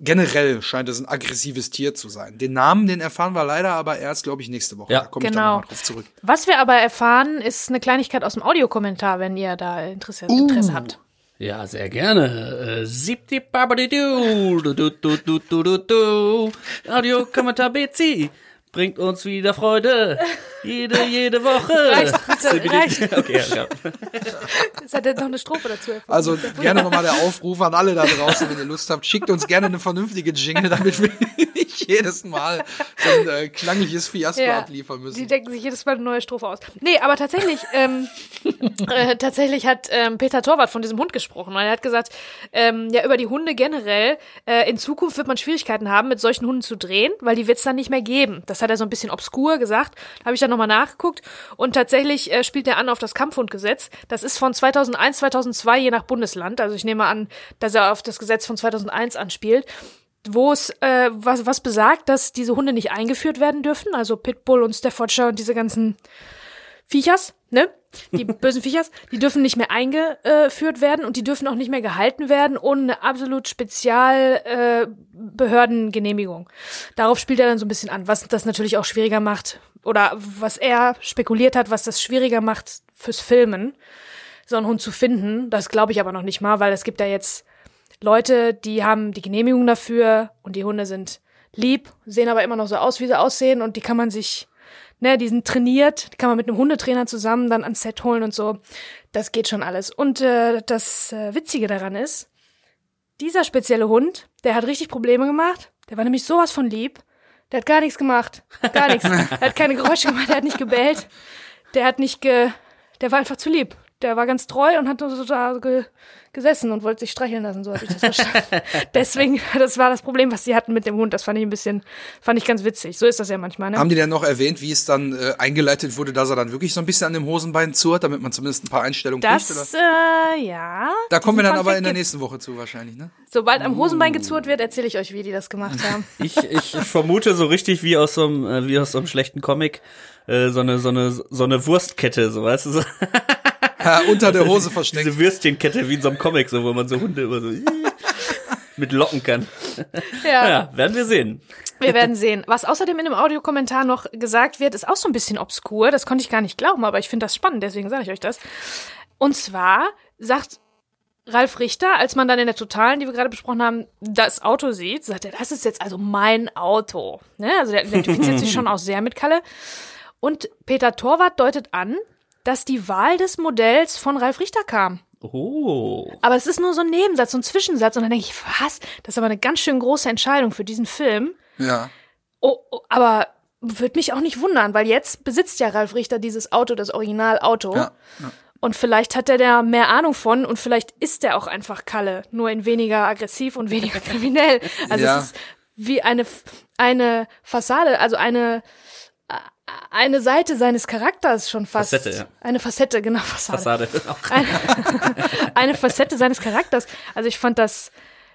generell scheint es ein aggressives Tier zu sein. Den Namen, den erfahren wir leider aber erst, glaube ich, nächste Woche. Ja. Da komme ich Genau. dann nochmal drauf zurück. Was wir aber erfahren, ist eine Kleinigkeit aus dem Audiokommentar, wenn ihr da Interesse, Interesse habt. Ja, sehr gerne. Äh, Siebti babadidu, du du du du du du du. Audiokommentar BC bringt uns wieder Freude. Jede, jede Woche. Reicht, bitte, reicht. Okay, ja, ja. Es hat jetzt noch eine Strophe dazu erfunden. Also gerne nochmal der Aufruf an alle da draußen, wenn ihr Lust habt, schickt uns gerne eine vernünftige Jingle, damit wir nicht jedes Mal so ein äh, klangliches Fiasko abliefern Die müssen. denken sich jedes Mal eine neue Strophe aus. Nee, aber tatsächlich, ähm, äh, tatsächlich hat ähm, Peter Torwart von diesem Hund gesprochen. Und er hat gesagt, ähm, ja, über die Hunde generell, äh, in Zukunft wird man Schwierigkeiten haben, mit solchen Hunden zu drehen, weil die wird es dann nicht mehr geben. Das hat er so ein bisschen obskur gesagt. Habe ich dann nochmal nachgeguckt. Und tatsächlich äh, spielt er an auf das Kampfhundgesetz. Das ist von 2001, 2002, je nach Bundesland. Also ich nehme an, dass er auf das Gesetz von 2001 anspielt wo es äh, was, was besagt, dass diese Hunde nicht eingeführt werden dürfen, also Pitbull und Staffordshire und diese ganzen Viechers, ne? Die bösen Viechers, die dürfen nicht mehr eingeführt werden und die dürfen auch nicht mehr gehalten werden ohne eine absolut Spezial äh. Darauf spielt er dann so ein bisschen an, was das natürlich auch schwieriger macht oder was er spekuliert hat, was das schwieriger macht fürs Filmen, so einen Hund zu finden. Das glaube ich aber noch nicht mal, weil es gibt ja jetzt Leute, die haben die Genehmigung dafür und die Hunde sind lieb, sehen aber immer noch so aus, wie sie aussehen und die kann man sich, ne, die sind trainiert, die kann man mit einem Hundetrainer zusammen dann ans Set holen und so. Das geht schon alles. Und äh, das äh, Witzige daran ist, dieser spezielle Hund, der hat richtig Probleme gemacht. Der war nämlich sowas von lieb. Der hat gar nichts gemacht. Gar nichts. Er hat keine Geräusche gemacht, der hat nicht gebellt. Der hat nicht ge. Der war einfach zu lieb. Der war ganz treu und hat nur so da ge gesessen und wollte sich streicheln lassen, so habe ich das verstanden. Deswegen, das war das Problem, was sie hatten mit dem Hund. Das fand ich ein bisschen, fand ich ganz witzig. So ist das ja manchmal, ne? Haben die denn noch erwähnt, wie es dann äh, eingeleitet wurde, dass er dann wirklich so ein bisschen an dem Hosenbein zurrt, damit man zumindest ein paar Einstellungen kriegt? Das, Oder? äh, ja. Da kommen wir dann aber in der nächsten Woche zu wahrscheinlich, ne? Sobald am Hosenbein gezurrt wird, erzähle ich euch, wie die das gemacht haben. Ich, ich vermute so richtig wie aus so einem, äh, wie aus so einem schlechten Comic, äh, so eine, so eine, so eine Wurstkette, so weißt du, so. Ja, unter der Hose versteckt. Diese Würstchenkette wie in so einem Comic, so, wo man so Hunde immer so mit locken kann. Ja. Ja, werden wir sehen. Wir werden sehen. Was außerdem in dem Audiokommentar noch gesagt wird, ist auch so ein bisschen obskur. Das konnte ich gar nicht glauben, aber ich finde das spannend, deswegen sage ich euch das. Und zwar sagt Ralf Richter, als man dann in der Totalen, die wir gerade besprochen haben, das Auto sieht, sagt er, das ist jetzt also mein Auto. Ne? Also der identifiziert sich schon auch sehr mit Kalle. Und Peter Torwart deutet an, dass die Wahl des Modells von Ralf Richter kam. Oh. Aber es ist nur so ein Nebensatz, so ein Zwischensatz. Und dann denke ich, was? Das ist aber eine ganz schön große Entscheidung für diesen Film. Ja. Oh, oh, aber würde mich auch nicht wundern, weil jetzt besitzt ja Ralf Richter dieses Auto, das Originalauto. Ja, Und vielleicht hat er da mehr Ahnung von und vielleicht ist er auch einfach Kalle, nur in weniger aggressiv und weniger kriminell. Also Ja. es ist wie eine, eine Fassade, also eine, eine Seite seines Charakters schon fast. Facette, ja. Eine Facette, genau, Fassade. Fassade. Eine, eine Facette seines Charakters. Also ich fand das,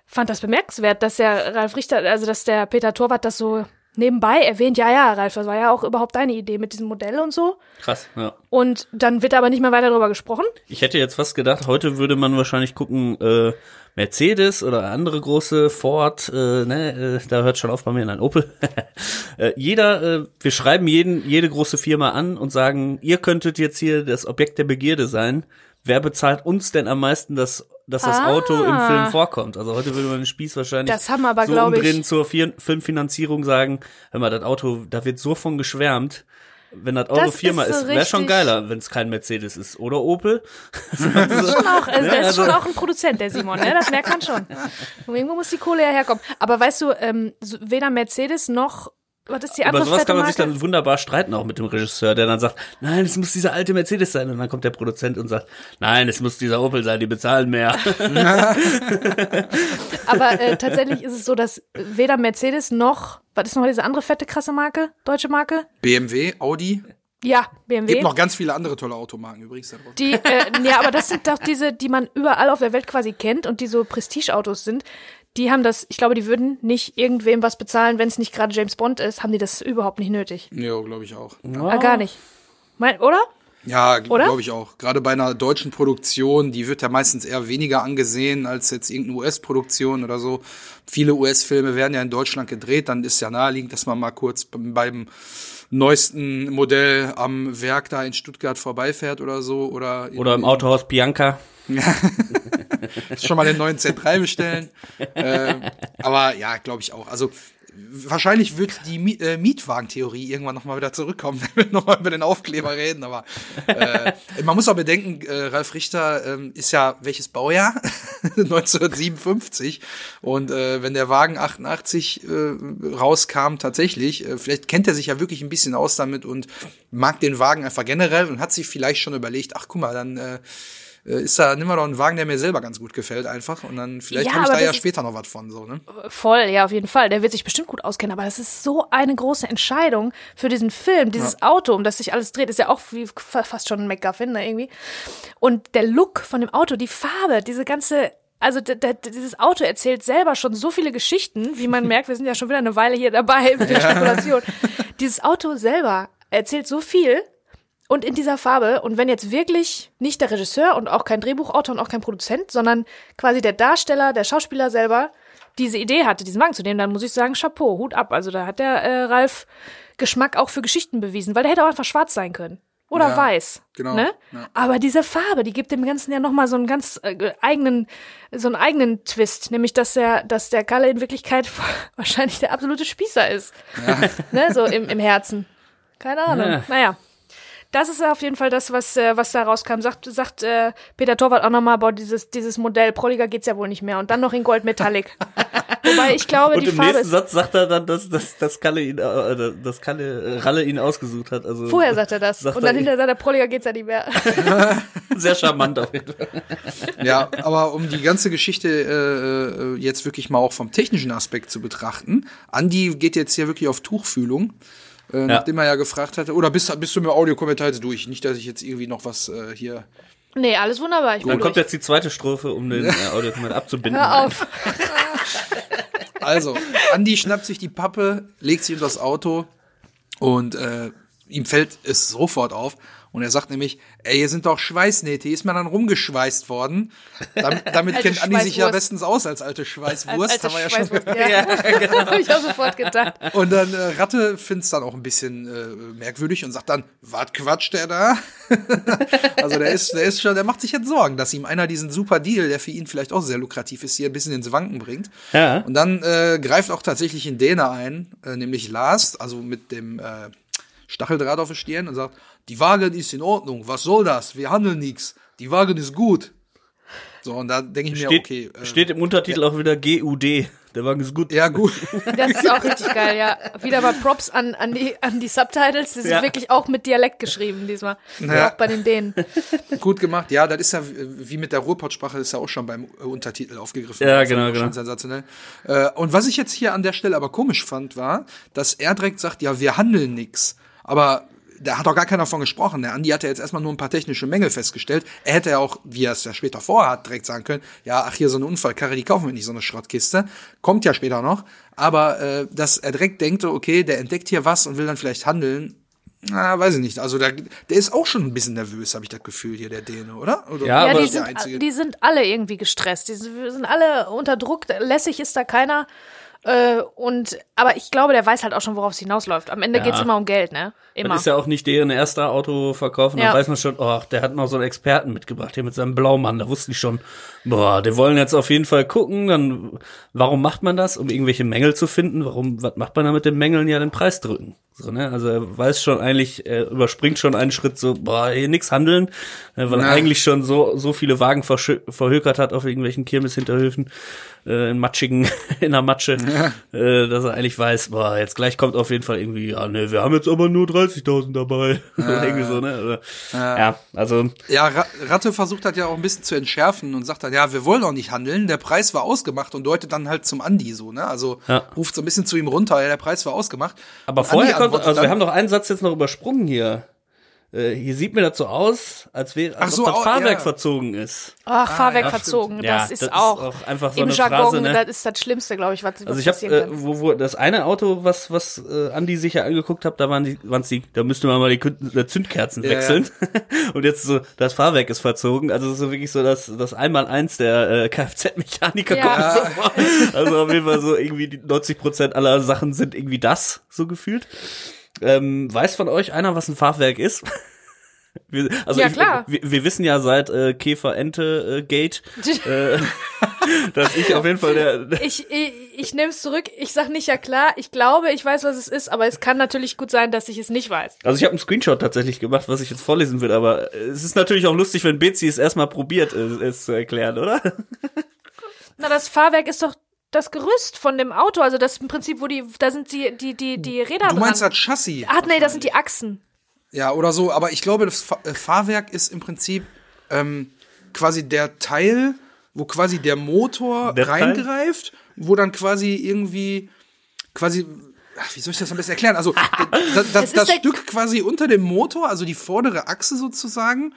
fand das bemerkenswert, dass der Ralf Richter, also dass der Peter Torwart das so nebenbei erwähnt, ja, ja, Ralf, das war ja auch überhaupt deine Idee mit diesem Modell und so. Krass, ja. Und dann wird aber nicht mehr weiter darüber gesprochen. Ich hätte jetzt fast gedacht, heute würde man wahrscheinlich gucken, äh, Mercedes oder andere große Ford, äh, ne, äh, da hört schon auf bei mir ein Opel. äh, jeder, äh, wir schreiben jeden, jede große Firma an und sagen, ihr könntet jetzt hier das Objekt der Begierde sein. Wer bezahlt uns denn am meisten, dass, dass das Ah. Auto im Film vorkommt? Also heute würde man den Spieß wahrscheinlich Das haben aber, so glaub ich- umdrehen zur Fir Filmfinanzierung sagen, hör mal, das Auto, da wird so von geschwärmt. Wenn das Auto Das Firma ist ist, so wäre schon geiler, wenn es kein Mercedes ist. Oder Opel. Schon auch, also der ist also- schon auch ein Produzent, der Simon, ne? Das merkt man schon. Und irgendwo muss die Kohle ja herkommen. Aber weißt du, ähm, weder Mercedes noch, was ist die andere Über sowas kann man sich dann wunderbar streiten, auch mit dem Regisseur, der dann sagt, nein, es muss dieser alte Mercedes sein. Und dann kommt der Produzent und sagt, nein, es muss dieser Opel sein, die bezahlen mehr. Aber äh, tatsächlich ist es so, dass weder Mercedes noch, was ist noch diese andere fette krasse Marke, deutsche Marke? BMW, Audi. Ja, BMW. Gibt noch ganz viele andere tolle Automarken übrigens da drauf. Die, äh, ja, aber das sind doch diese, die man überall auf der Welt quasi kennt und die so Prestigeautos sind. Die haben das, ich glaube, die würden nicht irgendwem was bezahlen, wenn es nicht gerade James Bond ist, haben die das überhaupt nicht nötig. Ja, glaube ich auch. Ah, gar nicht. Mein, oder? Ja, glaube ich auch. Gerade bei einer deutschen Produktion, die wird ja meistens eher weniger angesehen als jetzt irgendeine US-Produktion oder so. Viele US-Filme werden ja in Deutschland gedreht, dann ist ja naheliegend, dass man mal kurz beim, beim neuesten Modell am Werk da in Stuttgart vorbeifährt oder so. Oder, Oder im Autohaus Bianca. schon mal den neuen Z3 bestellen. ähm, aber ja, glaube ich auch. Also wahrscheinlich wird die Mi äh, Mietwagentheorie irgendwann nochmal wieder zurückkommen, wenn wir nochmal über den Aufkleber reden. Aber äh, man muss auch bedenken, äh, Ralf Richter ähm, ist ja welches Baujahr? 1957. Und äh, wenn der Wagen 88 äh, rauskam, tatsächlich, äh, vielleicht kennt er sich ja wirklich ein bisschen aus damit und mag den Wagen einfach generell und hat sich vielleicht schon überlegt, ach guck mal, dann äh, ist da, nimm mal doch einen Wagen, der mir selber ganz gut gefällt einfach und dann vielleicht Ja, habe ich da ja später noch was von, so, ne? Voll, ja, auf jeden Fall. Der wird sich bestimmt gut auskennen, aber das ist so eine große Entscheidung für diesen Film. Dieses Auto, um das sich alles dreht, ist ja auch wie fa- fast schon ein MacGuffin ne, irgendwie. Und der Look von dem Auto, die Farbe, diese ganze, also dieses Auto erzählt selber schon so viele Geschichten, wie man merkt, wir sind ja schon wieder eine Weile hier dabei mit der Spekulation. Dieses Auto selber erzählt so viel und in dieser Farbe. Und wenn jetzt wirklich nicht der Regisseur und auch kein Drehbuchautor und auch kein Produzent, sondern quasi der Darsteller, der Schauspieler selber diese Idee hatte, diesen Wagen zu nehmen, dann muss ich sagen, Chapeau, Hut ab. Also da hat der äh, Ralf Geschmack auch für Geschichten bewiesen, weil der hätte auch einfach schwarz sein können. Oder Ja, weiß. genau, Ne? ja. Aber diese Farbe, die gibt dem Ganzen ja nochmal so einen ganz äh, eigenen, so einen eigenen Twist, nämlich dass der, dass der Kalle in Wirklichkeit wahrscheinlich der absolute Spießer ist. ne? So im, im Herzen. Keine Ahnung. Ja. Naja. Das ist auf jeden Fall das, was, äh, was da rauskam. Sagt, sagt äh, Peter Torwart auch nochmal, boah, dieses, dieses Modell, prolliger geht's ja wohl nicht mehr. Und dann noch in Gold Metallic. Wobei ich glaube, Und die im Farbe nächsten ist. Satz sagt er dann, dass, dass, dass Kalle ihn, äh, dass Kalle äh, Ralle ihn ausgesucht hat. Also Vorher sagt er das. Sagt und dann er- hinterher sagt er, prolliger geht's ja nicht mehr. sehr charmant auf jeden Fall. Ja, aber um die ganze Geschichte äh, äh, jetzt wirklich mal auch vom technischen Aspekt zu betrachten, Andi geht jetzt hier wirklich auf Tuchfühlung. Äh, Nachdem er ja gefragt hatte, oder bist, bist du mit dem Audiokommentar jetzt durch? Nicht, dass ich jetzt irgendwie noch was äh, hier. nee, alles wunderbar. Dann kommt jetzt die zweite Strophe, um den äh, Audiokommentar abzubinden. Hör auf. Also, Andi schnappt sich die Pappe, legt sie in das Auto und äh, ihm fällt es sofort auf. Und er sagt nämlich, ey, hier sind doch Schweißnähte, hier ist mir dann rumgeschweißt worden. Damit, damit Alte kennt Andi sich ja bestens aus als alte Schweißwurst. Als haben wir ja alte schon ja. ja Hab ich auch sofort gedacht. Und dann äh, Ratte find's dann auch ein bisschen äh, merkwürdig und sagt dann, was quatscht der da? also der ist, der ist schon, der macht sich jetzt Sorgen, dass ihm einer diesen super Deal, der für ihn vielleicht auch sehr lukrativ ist, hier ein bisschen ins Wanken bringt. Ja. Und dann äh, greift auch tatsächlich ein Däner ein, äh, nämlich Lars, also mit dem äh, Stacheldraht auf der Stirn und sagt, die Wagen ist in Ordnung, was soll das? Wir handeln nix. Die Wagen ist gut. So, und da denke ich mir, Steht, okay. Äh, steht im Untertitel auch wieder GUD. Der Wagen ist gut. ja, gut. Das ist auch richtig geil, ja. Wieder mal Props an, an, die, an die Subtitles. Die sind Ja. wirklich auch mit Dialekt geschrieben diesmal. Ja. Auch bei den Dänen. Gut gemacht. Ja, das ist ja wie mit der Ruhrpott-Sprache, ist ja auch schon beim äh, Untertitel aufgegriffen. Ja, genau, genau. Schon sensationell. Äh, Und was ich jetzt hier an der Stelle aber komisch fand, war, dass er direkt sagt, ja, wir handeln nix. Aber da hat doch gar keiner von gesprochen. Der Andi hat ja jetzt erstmal nur ein paar technische Mängel festgestellt. Er hätte ja auch, wie er es ja später vorhat, direkt sagen können, ja, ach, hier so eine Unfallkarre, die kaufen wir nicht, so eine Schrottkiste. Kommt ja später noch. Aber äh, dass er direkt denkt, okay, der entdeckt hier was und will dann vielleicht handeln, na, weiß ich nicht. Also der, der ist auch schon ein bisschen nervös, habe ich das Gefühl hier, der Däne, oder? oder Ja, Ja, aber- die sind, Einzige? die sind alle irgendwie gestresst. Die sind sind alle unter Druck. Lässig ist da keiner. Äh, und, aber ich glaube, der weiß halt auch schon, worauf es hinausläuft. Am Ende Ja. geht's immer um Geld, ne? Immer. Das ist ja auch nicht deren erster Autoverkauf. Und Ja. dann weiß man schon, oh, der hat noch so einen Experten mitgebracht hier mit seinem Blaumann. Da wusste ich schon, boah, die wollen jetzt auf jeden Fall gucken. Dann, warum macht man das? Um irgendwelche Mängel zu finden. Warum, was macht man da mit den Mängeln? Ja, den Preis drücken. So, ne? Also er weiß schon eigentlich, er überspringt schon einen Schritt so, boah, hier nix handeln, äh, weil er Na. eigentlich schon so, so viele Wagen verhökert hat auf irgendwelchen Kirmeshinterhöfen, äh, in matschigen, in der Matsche, äh, dass er eigentlich weiß, boah, jetzt gleich kommt auf jeden Fall irgendwie, ja, ne, wir haben jetzt aber nur 30.000 dabei. Oder irgendwie so, ne? Oder, ja. also, Ja, Ra Ratte versucht das ja auch ein bisschen zu entschärfen und sagt dann, ja, wir wollen auch nicht handeln, der Preis war ausgemacht und deutet dann halt zum Andi so, ne? Also Ja. ruft so ein bisschen zu ihm runter, ja, der Preis war ausgemacht. aber vorher kommt, also wir haben doch einen Satz jetzt noch übersprungen hier. Äh, hier sieht mir das so aus, als wäre, als Ach so, ob das Fahrwerk ja. verzogen ist. Ach, Fahrwerk ja, verzogen, Ja, das ist das ist auch, auch einfach so im eine Jargon, Phrase, ne? das ist das Schlimmste, glaube ich, was, was Also ich habe, äh, wo, wo das eine Auto, was was äh, Andi sich ja angeguckt hat, da waren die, waren's die, da müsste man mal die äh, Zündkerzen Ja, wechseln. Und jetzt so, das Fahrwerk ist verzogen. Also so wirklich so das das Einmaleins der äh, Kfz-Mechaniker Ja. kommt so. Also auf jeden Fall so irgendwie die 90 Prozent aller Sachen sind irgendwie das so gefühlt. Ähm, weiß von euch einer, was ein Fahrwerk ist? Wir, also Ja, ich, klar. Wir, wir wissen ja seit äh, Käfer-Ente-Gate, äh, dass ich auf jeden Fall der, Ich, ich, ich nehme es zurück. Ich sag nicht ja klar. Ich glaube, ich weiß, was es ist, aber es kann natürlich gut sein, dass ich es nicht weiß. Also ich habe einen Screenshot tatsächlich gemacht, was ich jetzt vorlesen will, aber es ist natürlich auch lustig, wenn Betsy es erstmal probiert, es, es zu erklären, oder? Na, das Fahrwerk ist doch das Gerüst von dem Auto. Also das im Prinzip, wo die, da sind die, die, die, die Räder Du meinst dran. das Chassis? Ach nee, das sind die Achsen. Ja, oder so, aber ich glaube, das äh, Fahrwerk ist im Prinzip ähm, quasi der Teil, wo quasi der Motor Der Teil? reingreift, wo dann quasi irgendwie quasi ach, wie soll ich das am besten erklären? Also das, das, das Stück quasi unter dem Motor, also die vordere Achse sozusagen,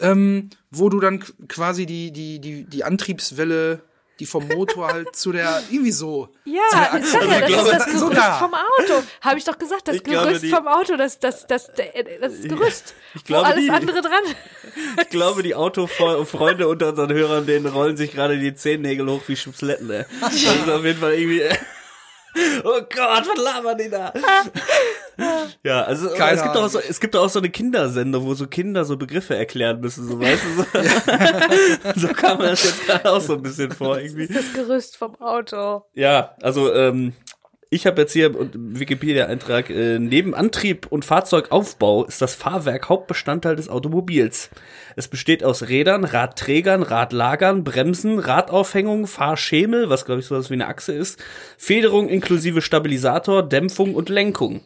ähm, wo du dann quasi die die die die Antriebswelle die vom Motor halt zu der irgendwie so Ja, der ich sag ja, das glaube, ist das Gerüst da. vom Auto. Habe ich doch gesagt, das Ich glaube, Gerüst die- vom Auto, das, das, das, das, das Gerüst. Ich glaube, wo alles die- andere dran. Ich glaube, die Autofreunde unter unseren Hörern, denen rollen sich gerade die Zehennägel hoch wie Schubsletten, ey. Das ist auf jeden Fall irgendwie. Oh Gott, was labern die da? Ja, also Keine es gibt doch auch so, es gibt auch so eine Kindersendung, wo so Kinder so Begriffe erklären müssen, so weißt du. So, so kam mir das jetzt gerade auch so ein bisschen vor irgendwie. Das Gerüst vom Auto. Ja, also ähm, ich habe jetzt hier Wikipedia-Eintrag, äh, neben Antrieb und Fahrzeugaufbau ist das Fahrwerk Hauptbestandteil des Automobils. Es besteht aus Rädern, Radträgern, Radlagern, Bremsen, Radaufhängung, Fahrschemel, was glaube ich sowas wie eine Achse ist, Federung inklusive Stabilisator, Dämpfung und Lenkung.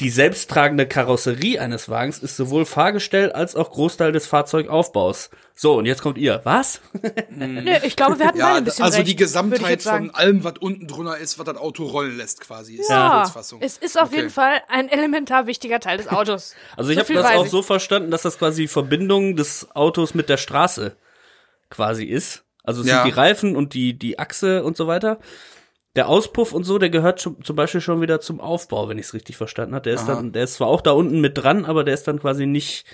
Die selbsttragende Karosserie eines Wagens ist sowohl Fahrgestell als auch Großteil des Fahrzeugaufbaus. So, und jetzt kommt ihr. Was? Nö, ich glaube, wir hatten beide Ja, ein bisschen also recht, die Gesamtheit von allem, was unten drunter ist, was das Auto rollen lässt, quasi, ist die Ja, Kurzfassung. es ist auf Okay. jeden Fall ein elementar wichtiger Teil des Autos. Also ich So habe das auch ich. so verstanden, dass das quasi die Verbindung des Autos mit der Straße quasi ist. Also es Ja. sind die Reifen und die, die Achse und so weiter. Der Auspuff und so, der gehört schon, zum Beispiel schon wieder zum Aufbau, wenn ich es richtig verstanden habe. Der ist Aha. dann, der ist zwar auch da unten mit dran, aber der ist dann quasi nicht,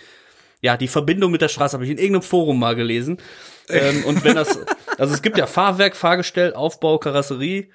ja, die Verbindung mit der Straße habe ich in irgendeinem Forum mal gelesen. ähm, und wenn das, also es gibt ja Fahrwerk, Fahrgestell, Aufbau, Karosserie,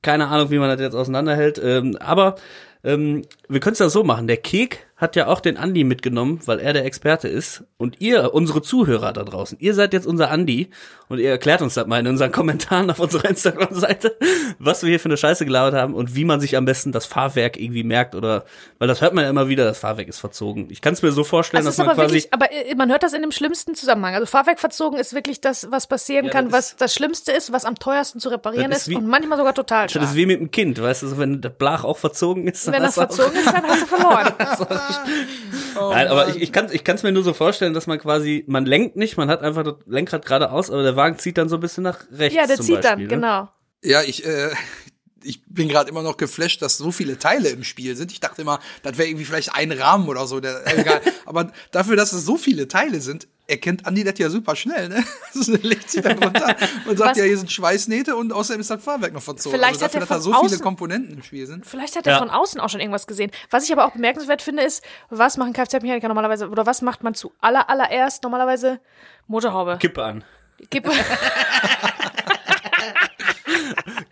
keine Ahnung, wie man das jetzt auseinanderhält. Ähm, aber ähm, wir können es ja so machen. Der Kek hat ja auch den Andi mitgenommen, weil er der Experte ist. Und ihr, unsere Zuhörer da draußen, ihr seid jetzt unser Andi und ihr erklärt uns das mal in unseren Kommentaren auf unserer Instagram-Seite, was wir hier für eine Scheiße gelabert haben und wie man sich am besten das Fahrwerk irgendwie merkt oder, weil das hört man ja immer wieder, das Fahrwerk ist verzogen. Ich kann es mir so vorstellen, Also dass man aber quasi wirklich, aber äh, man hört das in dem schlimmsten Zusammenhang. Also Fahrwerk verzogen ist wirklich das, was passieren Ja, kann, was das Schlimmste ist, was am teuersten zu reparieren ist wie- und manchmal sogar total das ist wie mit dem Kind, weißt du, wenn der Blach auch verzogen ist. dann Wenn das verzogen ist, dann hast du verloren. Nein, aber ich, ich kann ich kann's mir nur so vorstellen, dass man quasi, man lenkt nicht, man hat einfach das Lenkrad geradeaus, aber der Wagen zieht dann so ein bisschen nach rechts. ja, der zum zieht Beispiel, dann, ne? genau. Ja, ich, äh, ich bin gerade immer noch geflasht, dass so viele Teile im Spiel sind. Ich dachte immer, das wäre irgendwie vielleicht ein Rahmen oder so. Der, egal. Aber dafür, dass es so viele Teile sind, erkennt Andi das ja super schnell, ne? Das legt sich dann runter und sagt, Was- ja, hier sind Schweißnähte und außerdem ist das Fahrwerk noch verzogen. Vielleicht also hat dafür, er dass da von so viele außen- Komponenten im Spiel sind. Vielleicht hat er Ja. von außen auch schon irgendwas gesehen. Was ich aber auch bemerkenswert finde, ist, was machen Kfz-Mechaniker normalerweise, oder was macht man zu aller, allererst normalerweise? Motorhaube. Kippe an. Kippe,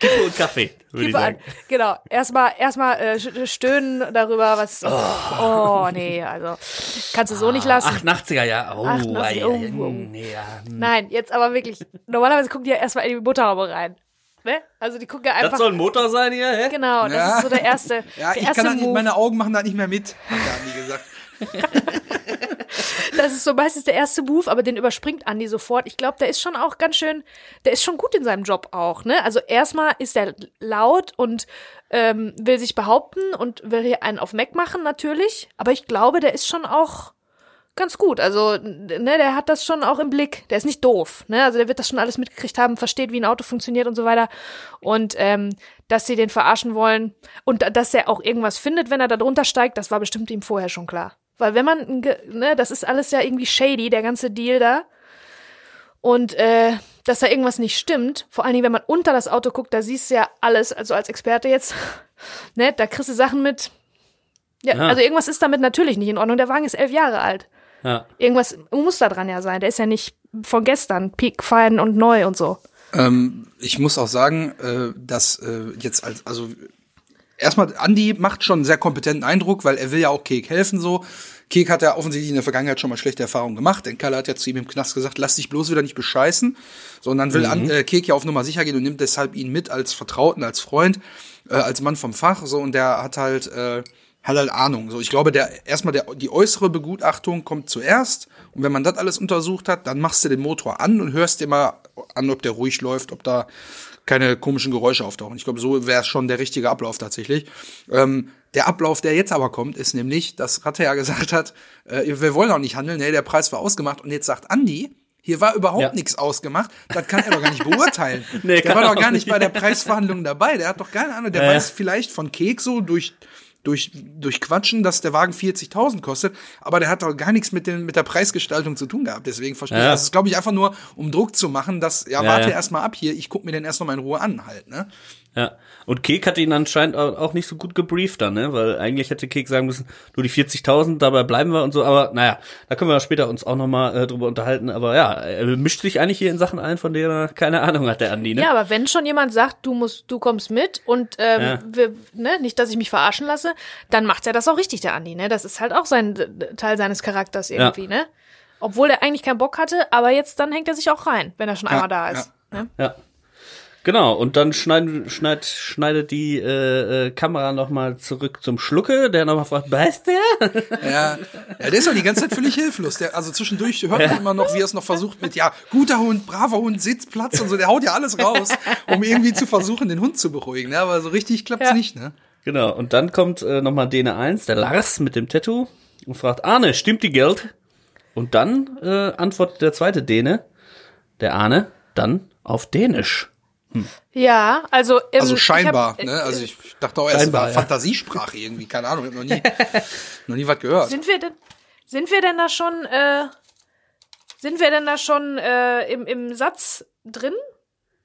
Kippe und Kaffee, würde ich Kippe an. sagen. Genau. Erstmal, erstmal äh, stöhnen darüber, was. Oh. nee, also. Kannst du so nicht lassen. 88er, ja. Oh, 88er, ei, ei, oh, ei, oh. nee, ja. hm. Nein, jetzt aber wirklich. Normalerweise gucken die ja erstmal in die Motorhaube rein. Ne? Also die gucken ja einfach. Das soll ein Motor sein hier, hä? genau, das Ja. ist so der erste. Ja, der ich erste kann das nicht, meine Augen machen da nicht mehr mit, hat der Andi gesagt. Das ist so meistens der erste Move, aber den überspringt Andi sofort. Ich glaube, der ist schon auch ganz schön, der ist schon gut in seinem Job auch, ne? Also erstmal ist er laut und ähm, will sich behaupten und will hier einen auf Mac machen, natürlich. Aber ich glaube, der ist schon auch ganz gut. Also, ne, der hat das schon auch im Blick. Der ist nicht doof, ne? Also der wird das schon alles mitgekriegt haben, versteht, wie ein Auto funktioniert und so weiter. Und ähm, dass sie den verarschen wollen und da- dass er auch irgendwas findet, wenn er da drunter steigt, das war bestimmt ihm vorher schon klar. Weil wenn man, ne, das ist alles ja irgendwie shady, der ganze Deal da. Und äh, dass da irgendwas nicht stimmt, vor allen Dingen, wenn man unter das Auto guckt, da siehst du ja alles, also als Experte jetzt, ne, da kriegst du Sachen mit. Ja, Ja. also irgendwas ist damit natürlich nicht in Ordnung. Der Wagen ist elf Jahre alt. Ja. Irgendwas muss da dran ja sein. Der ist ja nicht von gestern, piekfein und neu und so. Ähm, ich muss auch sagen, äh, dass äh, jetzt als, also erstmal, Andy macht schon einen sehr kompetenten Eindruck, weil er will ja auch Kek helfen so. Kek hat ja offensichtlich in der Vergangenheit schon mal schlechte Erfahrungen gemacht, denn Kalle hat ja zu ihm im Knast gesagt, lass dich bloß wieder nicht bescheißen, sondern will an, äh, Kek ja auf Nummer sicher gehen und nimmt deshalb ihn mit als Vertrauten, als Freund, äh, als Mann vom Fach, so, und der hat halt, äh, hat halt Ahnung. So, ich glaube, der erstmal der die äußere Begutachtung kommt zuerst. Und wenn man das alles untersucht hat, dann machst du den Motor an und hörst dir mal an, ob der ruhig läuft, ob da keine komischen Geräusche auftauchen. Ich glaube, so wäre schon der richtige Ablauf tatsächlich. Ähm, der Ablauf, der jetzt aber kommt, ist nämlich, dass Ratte ja gesagt hat, äh, wir wollen auch nicht handeln, nee, der Preis war ausgemacht und jetzt sagt Andi, hier war überhaupt Ja. nichts ausgemacht. Das kann er doch gar nicht beurteilen. Nee, der war doch gar nicht bei der Preisverhandlung dabei. Der hat doch keine Ahnung. Der ja. weiß vielleicht von Keks so durch durch, durch Quatschen, dass der Wagen 40.000 kostet, aber der hat doch gar nichts mit, den, mit der Preisgestaltung zu tun gehabt. Deswegen verstehe ich, Ja. das ist, glaube ich, einfach nur, um Druck zu machen, dass, ja, Ja, warte ja. erst mal ab hier, ich guck mir den erst noch mal in Ruhe an halt, ne? Ja. Und Kek hat ihn anscheinend au- auch nicht so gut gebrieft dann, ne? Weil eigentlich hätte Kek sagen müssen, nur die 40.000, dabei bleiben wir und so. Aber naja, da können wir später uns auch nochmal äh, drüber unterhalten. Aber ja, er mischt sich eigentlich hier in Sachen ein, von denen er keine Ahnung hat, der Andi, ne? Ja, aber wenn schon jemand sagt, du musst, du kommst mit und ähm, Ja. wir, ne, nicht, dass ich mich verarschen lasse, dann macht er das auch richtig, der Andi, ne? Das ist halt auch sein Teil seines Charakters irgendwie, ne? Obwohl er eigentlich keinen Bock hatte, aber jetzt dann hängt er sich auch rein, wenn er schon einmal da ist. Ne? Ja. Genau, und dann schneiden, schneid, schneidet die äh, äh, Kamera nochmal zurück zum Schlucke, der nochmal fragt, weißt der? Ja, ja, der ist doch die ganze Zeit völlig hilflos. Der, also zwischendurch hört man immer noch, wie er es noch versucht mit, ja, guter Hund, braver Hund, Sitz, Platz und so. Der haut ja alles raus, um irgendwie zu versuchen, den Hund zu beruhigen. Ne? Aber so richtig klappt's Ja. nicht, ne? Genau, und dann kommt äh, nochmal Dene 1, der Lars mit dem Tattoo und fragt, Arne, stimmt die Geld? Und dann äh, antwortet der zweite Däne, der Arne, dann auf Dänisch. Ja, also im, Also scheinbar, ich hab, ne? Also ich dachte auch erst, Scheinbar, war ja. Fantasiesprache irgendwie, keine Ahnung, ich hab noch nie, noch nie was gehört. Sind wir denn, sind wir denn da schon, äh, sind wir denn da schon äh, im, im Satz drin?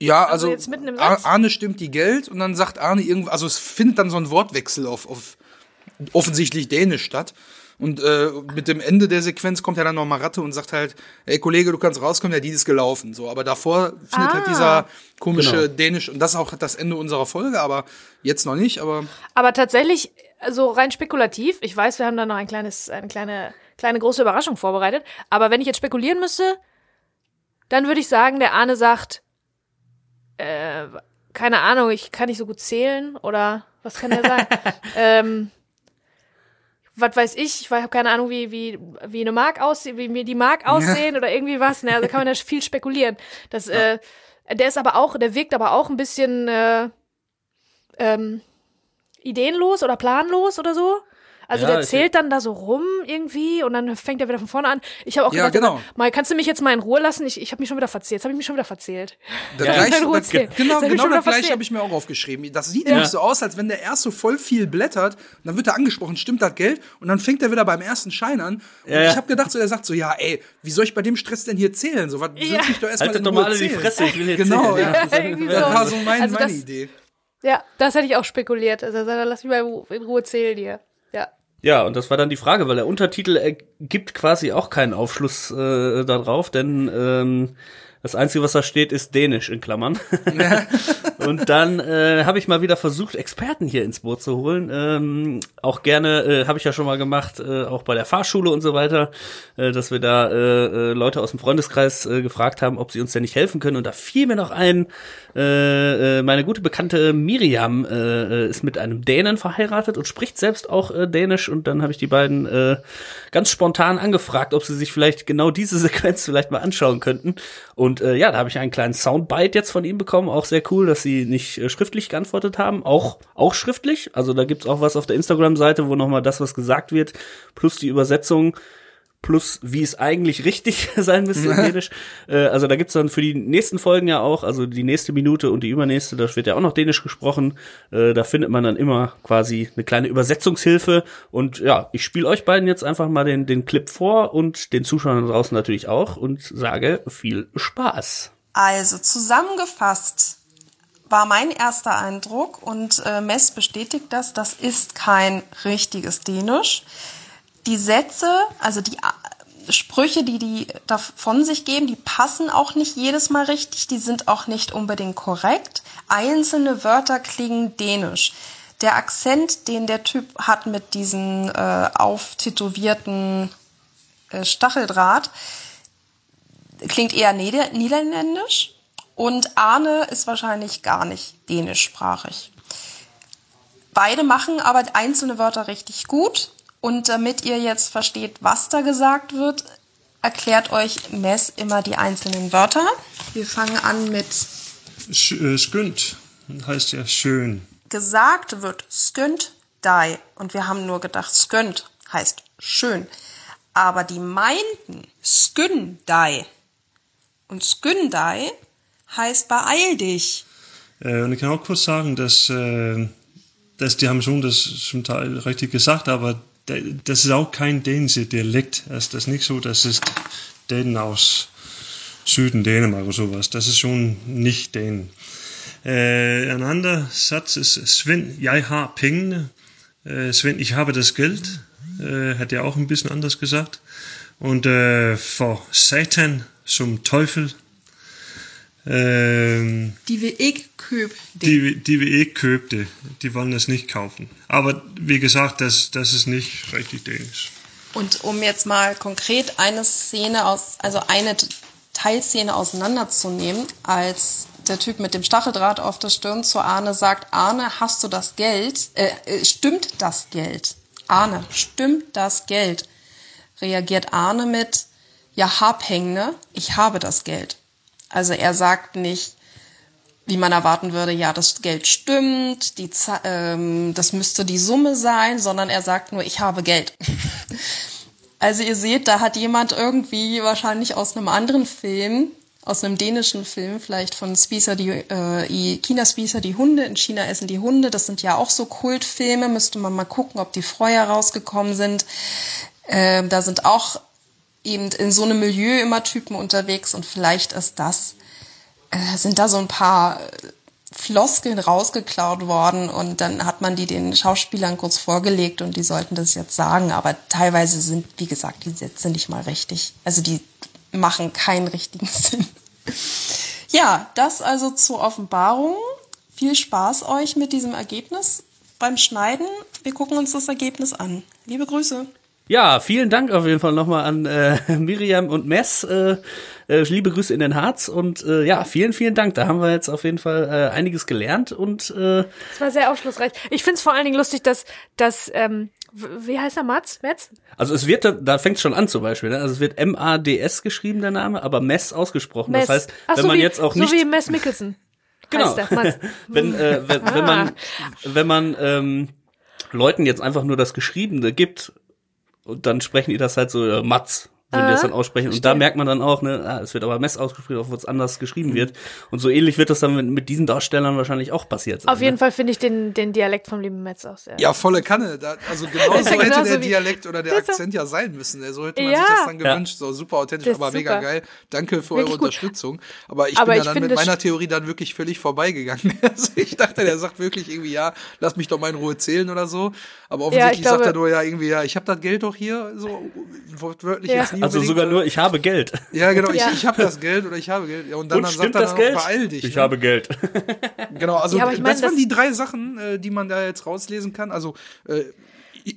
Ja, Also also, jetzt mitten im Satz? Arne stimmt die Geld und dann sagt Arne irgendwo, also es findet dann so ein Wortwechsel auf, auf offensichtlich Dänisch statt. Und äh, mit dem Ende der Sequenz kommt ja dann noch mal Ratte und sagt halt, ey Kollege, du kannst rauskommen, der Deal ist gelaufen. So, aber davor findet halt Ah. dieser komische Genau. Dänisch, und das ist auch das Ende unserer Folge, aber jetzt noch nicht, aber Aber tatsächlich, also rein spekulativ, ich weiß, wir haben da noch ein kleines, eine kleine, kleine große Überraschung vorbereitet, aber wenn ich jetzt spekulieren müsste, dann würde ich sagen, der Arne sagt, äh, keine Ahnung, ich kann nicht so gut zählen oder was kann er sagen? ähm, was weiß ich, ich habe keine Ahnung, wie, wie, wie eine Mark aussieht, wie mir die Mark aussehen oder irgendwie was. Ne? Also kann man da viel spekulieren. Das, äh, der ist aber auch, der wirkt aber auch ein bisschen äh, ähm, ideenlos oder planlos oder so. Also Ja, der ich- zählt dann da so rum irgendwie und dann fängt er wieder von vorne an. Ich habe auch Ja, gedacht, genau. mal kannst du mich jetzt mal in Ruhe lassen? Ich, ich habe mich schon wieder verzählt. Jetzt habe ich mich schon wieder verzählt. Das Ja. Ruhe das, zählen. genau, Das ich genau schon das gleiche habe ich mir auch aufgeschrieben. Das sieht Ja. nämlich so aus, als wenn der erst so voll viel blättert, und dann wird er angesprochen, stimmt das Geld? Und dann fängt er wieder beim ersten Schein an. Und Ja, ich habe gedacht, so, er sagt so, ja, ey, wie soll ich bei dem Stress denn hier zählen? So, was Ja. setz mich doch erstmal Haltet in doch Ruhe mal alle die zählen. Fresse, ich will jetzt Genau, sehen. ja. Das war so mein, Also meine Idee. Ja, das hätte ich auch spekuliert. Also dann lass mich mal in Ruhe zählen hier. Ja. Ja, und das war dann die Frage, weil der Untertitel äh, gibt quasi auch keinen Aufschluss äh, darauf, denn ähm, das Einzige, was da steht, ist Dänisch in Klammern. und dann äh, habe ich mal wieder versucht, Experten hier ins Boot zu holen. Ähm, auch gerne, äh, habe ich ja schon mal gemacht, äh, auch bei der Fahrschule und so weiter, äh, dass wir da äh, äh, Leute aus dem Freundeskreis äh, gefragt haben, ob sie uns denn nicht helfen können. Und da fiel mir noch ein, äh, äh, meine gute Bekannte Miriam äh, äh, ist mit einem Dänen verheiratet und spricht selbst auch äh, Dänisch. Und dann habe ich die beiden äh, ganz spontan angefragt, ob sie sich vielleicht genau diese Sequenz vielleicht mal anschauen könnten. Und äh, ja, da habe ich einen kleinen Soundbite jetzt von ihm bekommen. Auch sehr cool, dass sie nicht äh, schriftlich geantwortet haben. Auch, auch schriftlich. Also da gibt's auch was auf der Instagram-Seite, wo nochmal das, was gesagt wird, plus die Übersetzung plus wie es eigentlich richtig sein müsste in Dänisch. Äh, also da gibt's dann für die nächsten Folgen ja auch, also die nächste Minute und die übernächste, da wird ja auch noch Dänisch gesprochen. Äh, da findet man dann immer quasi eine kleine Übersetzungshilfe. Und ja, ich spiele euch beiden jetzt einfach mal den, den Clip vor und den Zuschauern draußen natürlich auch und sage viel Spaß. Also zusammengefasst war mein erster Eindruck und äh, Mess bestätigt das, das ist kein richtiges Dänisch. Die Sätze, also die äh, Sprüche, die die da von sich geben, die passen auch nicht jedes Mal richtig, die sind auch nicht unbedingt korrekt. Einzelne Wörter klingen dänisch. Der Akzent, den der Typ hat mit diesen äh, auftätowierten äh, Stacheldraht, klingt eher nieder niederländisch und Arne ist wahrscheinlich gar nicht dänischsprachig. Beide machen aber einzelne Wörter richtig gut. Und damit ihr jetzt versteht, was da gesagt wird, erklärt euch Mess immer die einzelnen Wörter. Wir fangen an mit äh, Skünd heißt ja schön. Gesagt wird skünd dei. Und wir haben nur gedacht, skünd heißt schön. Aber die meinten skündei. Und skündei heißt beeil dich. Äh, und ich kann auch kurz sagen, dass, äh, dass die haben schon das zum Teil richtig gesagt, aber das ist auch kein dänischer Dialekt. Also das ist nicht so, das ist Dänen aus Süden Dänemark oder sowas. Das ist schon nicht Dänen. Äh, ein anderer Satz ist Sven, jeg har pengene. Äh, Sven, ich habe das Geld. Äh, hat er auch ein bisschen anders gesagt. Und äh, vor Satan zum Teufel ähm, die wir eh köpte. Die, die wir eh köpte. Die wollen es nicht kaufen. Aber wie gesagt, das, das ist nicht richtig dänisch. Und um jetzt mal konkret eine Szene aus, also eine Teilszene auseinanderzunehmen, als der Typ mit dem Stacheldraht auf der Stirn zu Arne sagt, Arne, hast du das Geld? Äh, äh stimmt das Geld? Arne, stimmt das Geld? Reagiert Arne mit, ja, hab Hängne, ich habe das Geld. Also er sagt nicht, wie man erwarten würde, ja, das Geld stimmt, die, ähm, das müsste die Summe sein, sondern er sagt nur, ich habe Geld. also ihr seht, da hat jemand irgendwie wahrscheinlich aus einem anderen Film, aus einem dänischen Film, vielleicht von Spießer, die, äh, China Spießer, die Hunde, in China essen die Hunde, das sind ja auch so Kultfilme, müsste man mal gucken, ob die vorher rausgekommen sind. Äh, da sind auch eben in so einem Milieu immer Typen unterwegs und vielleicht ist das, äh, sind da so ein paar Floskeln rausgeklaut worden und dann hat man die den Schauspielern kurz vorgelegt und die sollten das jetzt sagen, aber teilweise sind, wie gesagt, die Sätze nicht mal richtig. Also die machen keinen richtigen Sinn. ja, das also zur Offenbarung. Viel Spaß euch mit diesem Ergebnis beim Schneiden. Wir gucken uns das Ergebnis an. Liebe Grüße. Ja, vielen Dank auf jeden Fall nochmal an äh, Miriam und Mess. Äh, äh, liebe Grüße in den Harz und äh, ja, vielen, vielen Dank. Da haben wir jetzt auf jeden Fall äh, einiges gelernt und äh, das war sehr aufschlussreich. Ich finde es vor allen Dingen lustig, dass, dass ähm, wie heißt er, Mats? Metz? Also es wird, da fängt es schon an zum Beispiel, ne? also es wird M-A-D-S geschrieben, der Name, aber Mess ausgesprochen. Mess. Das heißt, Ach, wenn so man wie, jetzt auch nicht... So wie Mess Mickelson. Genau. wenn, äh, wenn, wenn man, wenn man ähm, Leuten jetzt einfach nur das Geschriebene gibt, und dann sprechen die das halt so, äh, Matz, wenn die das dann aussprechen. Und da merkt man dann auch, ne, ah, es wird aber Mess ausgesprochen, obwohl es anders geschrieben wird. Und so ähnlich wird das dann mit, mit diesen Darstellern wahrscheinlich auch passiert sein. Auf jeden ne? Fall finde ich den, den Dialekt vom lieben Metz auch sehr. Ja, volle Kanne. Da, also genau so hätte der Dialekt oder der Akzent ja sein müssen. So hätte man ja. sich das dann gewünscht. So super authentisch, aber mega super. geil. Danke für wirklich eure gut. Unterstützung. Aber ich aber bin ja dann mit meiner Theorie dann wirklich völlig vorbeigegangen. Also ich dachte, der sagt wirklich irgendwie, ja, lass mich doch mal in Ruhe zählen oder so. Aber offensichtlich ja, sagt er nur ja irgendwie, ja, ich habe das Geld doch hier, so wortwörtlich ja. jetzt Also sogar nur, ich habe Geld. Ja, genau, ich, ich habe das Geld oder ich habe Geld. Ja, und dann, und dann sagt er das Geld? beeil dich. Ich ne? habe Geld. Genau, also ja, ich mein, das waren die drei Sachen, äh, die man da jetzt rauslesen kann. Also äh,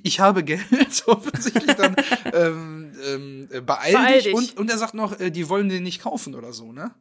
ich habe Geld, offensichtlich dann ähm, ähm, beeil, beeil dich. dich. Und, und er sagt noch, äh, die wollen den nicht kaufen oder so, ne?